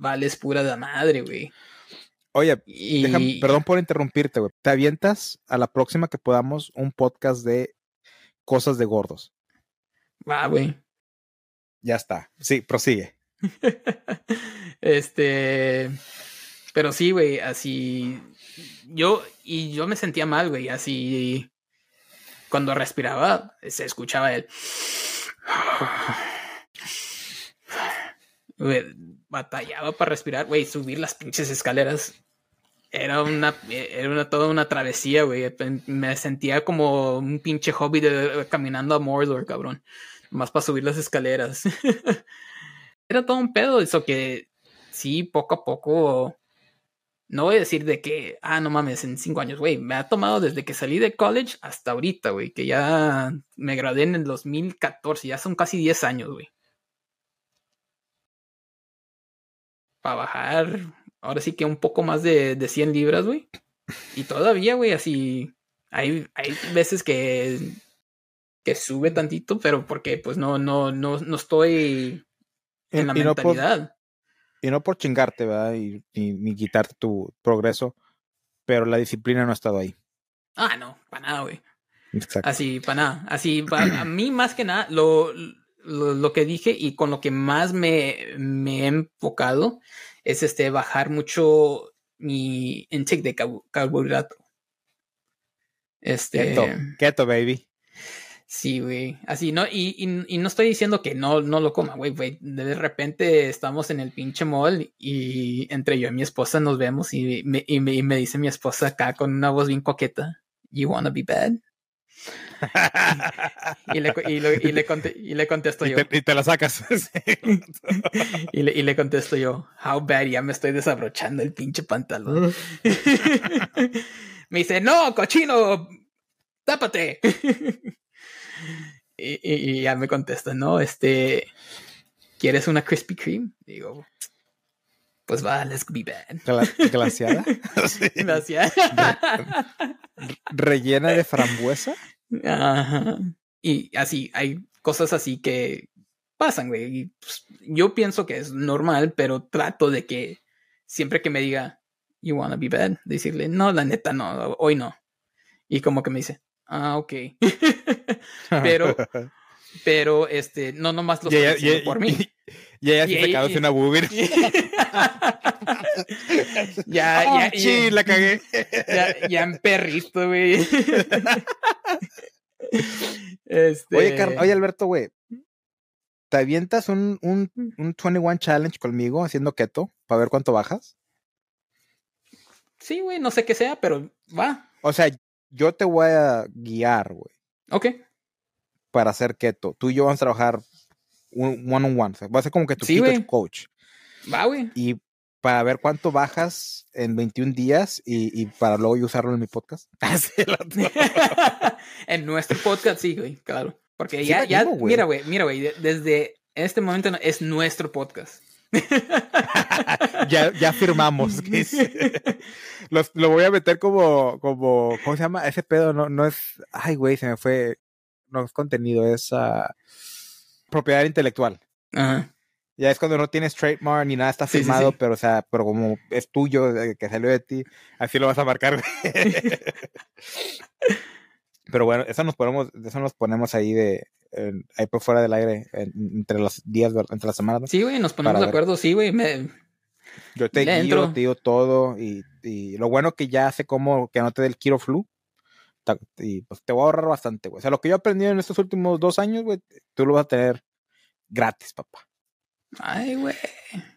A: vales pura de madre, güey.
B: Oye,
A: Y...
B: déjame- perdón por interrumpirte, güey. ¿Te avientas a la próxima que podamos un podcast de cosas de gordos?
A: Va, güey.
B: Ya está. Sí, prosigue.
A: este, pero sí, güey, así, yo, y yo me sentía mal, güey, así, cuando respiraba, se escuchaba el... Güey, batallaba para respirar, güey, subir las pinches escaleras. Era una, era una, toda una travesía, güey. Me sentía como un pinche hobby de, caminando a Mordor, cabrón. Más para subir las escaleras. era todo un pedo, eso que sí, poco a poco. No voy a decir de que, ah, no mames, en cinco años, güey. Me ha tomado desde que salí de college hasta ahorita, güey. Que ya me gradué en el 2014. Ya son casi 10 años, güey. Para bajar, ahora sí que un poco más de, de 100 libras, güey. Y todavía, güey, así. Hay, hay veces que, que sube tantito, pero porque pues no, no, no, no estoy en la
B: y, no por,
A: mentalidad.
B: y no por chingarte, ¿verdad? Y, y, ni quitarte tu progreso, pero la disciplina no ha estado ahí.
A: Ah, no, para nada, güey.
B: Exacto.
A: Así, para nada. Así, pa, a mí más que nada, lo, lo, lo, que dije y con lo que más me, me he enfocado es este bajar mucho mi intake de carbohidrato. Este.
B: Keto, keto baby.
A: Sí, güey. Así, ¿no? Y, y, y, no estoy diciendo que no, no lo coma, güey, güey. De repente estamos en el pinche mall y entre yo y mi esposa nos vemos y me, y me, y me dice mi esposa acá con una voz bien coqueta, You wanna be bad? y, le, y, le, y, le conte, y, le, contesto yo.
B: Te, y te la sacas.
A: y, le, y le contesto yo, How bad, ya me estoy desabrochando el pinche pantalón. me dice, no, cochino, tápate. y, y, ya me contesta, no, este, ¿quieres una Krispy Kreme? Digo, pues va, let's be bad.
B: ¿Glaciada?
A: sí. Glaciada.
B: ¿Rellena de frambuesa?
A: Ajá. Y así, hay cosas así que pasan, güey. Y, pues, yo pienso que es normal, pero trato de que siempre que me diga, you wanna be bad, decirle, no, la neta, no, hoy no. Y como que me dice, ah, ok. pero, pero, este, no nomás lo estoy
B: yeah, yeah,
A: por mí.
B: Y ella se quedó sin una booger.
A: ya,
B: oh,
A: ya,
B: sí,
A: ya,
B: la cagué.
A: Ya, ya en perrito, güey. este...
B: Oye, Car Oye, Alberto, güey. ¿Te avientas un, un, un 21 challenge conmigo haciendo keto para ver cuánto bajas?
A: Sí, güey, no sé qué sea, pero va.
B: O sea, yo te voy a guiar, güey.
A: Ok.
B: Para hacer keto. Tú y yo vamos a trabajar un one on one. O sea, va a ser como que tu
A: sí,
B: coach.
A: Va, güey.
B: Y para ver cuánto bajas en 21 días y, y para luego yo usarlo en mi podcast.
A: en nuestro podcast, sí, güey, claro. Porque sí, ya, ya, digo, mira, güey, mira, güey, desde este momento es nuestro podcast.
B: ya, ya firmamos. lo, lo, voy a meter como, como, ¿cómo se llama? Ese pedo no, no es, ay, güey, se me fue, no es contenido, es uh, propiedad intelectual.
A: Ajá.
B: Ya es cuando no tienes trademark ni nada está firmado, sí, sí, sí. pero o sea, pero como es tuyo, que salió de ti, así lo vas a marcar. pero bueno, eso nos ponemos, eso nos ponemos ahí de eh, ahí por fuera del aire en, entre los días, entre las semanas.
A: Sí, güey, nos ponemos de acuerdo, sí, güey. Me...
B: Yo te guío, te digo todo y, y, lo bueno que ya sé cómo que no te dé el Kiro Flu. Y pues te voy a ahorrar bastante, güey. O sea, lo que yo he aprendido en estos últimos dos años, güey, tú lo vas a tener gratis, papá.
A: Ay, güey.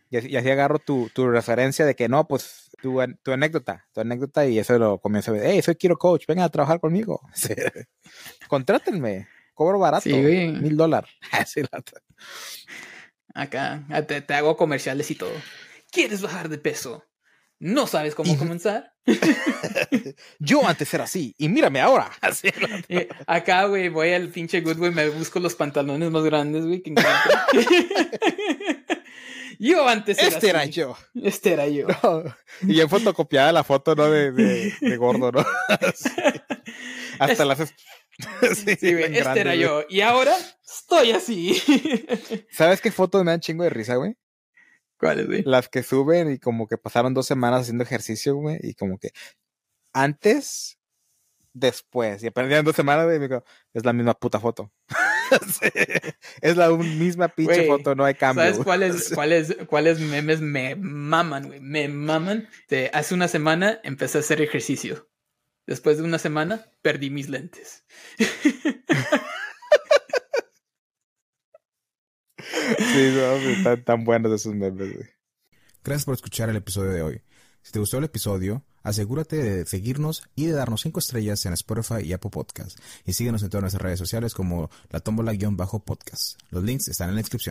B: Y así, y así, agarro tu, tu, referencia de que no, pues tu, tu, anécdota, tu anécdota y eso lo comienzo a ver. Hey, soy Kiro Coach, venga a trabajar conmigo. Sí. Contrátenme, cobro barato, mil dólares.
A: Acá, te, te, hago comerciales y todo. ¿Quieres bajar de peso? No sabes cómo
B: Y-
A: comenzar.
B: Yo antes era así, y mírame ahora. Así.
A: Eh, acá, güey, voy al pinche Good, güey, me busco los pantalones más grandes, güey, que encuentro. yo antes era
B: Este era yo.
A: Este era yo.
B: Y en fotocopiada la foto, ¿no? De, de, de gordo, ¿no? Sí. Hasta
A: Es-
B: las... Sí,
A: Sí, güey, este
B: grande,
A: era
B: güey.
A: yo. Y ahora estoy así.
B: ¿Sabes qué fotos me dan chingo de risa, güey?
A: ¿Cuáles, güey?
B: Las que suben y como que pasaron dos semanas haciendo ejercicio, güey, y como que antes, después, y aprendían dos semanas, güey, y me digo, es la misma puta foto. Sí, Es la misma pinche
A: Güey,
B: foto, no hay cambio.
A: ¿Sabes cuáles, cuáles, cuáles memes me maman, güey? Me maman. De hace una semana empecé a hacer ejercicio. Después de una semana perdí mis lentes.
B: Sí, están tan buenos esos.
C: Gracias por escuchar el episodio de hoy. Si te gustó el episodio, asegúrate de seguirnos y de darnos 5 estrellas en Spotify y Apple Podcast. Y síguenos en todas nuestras redes sociales como la tómbola-podcast. Los links están en la descripción.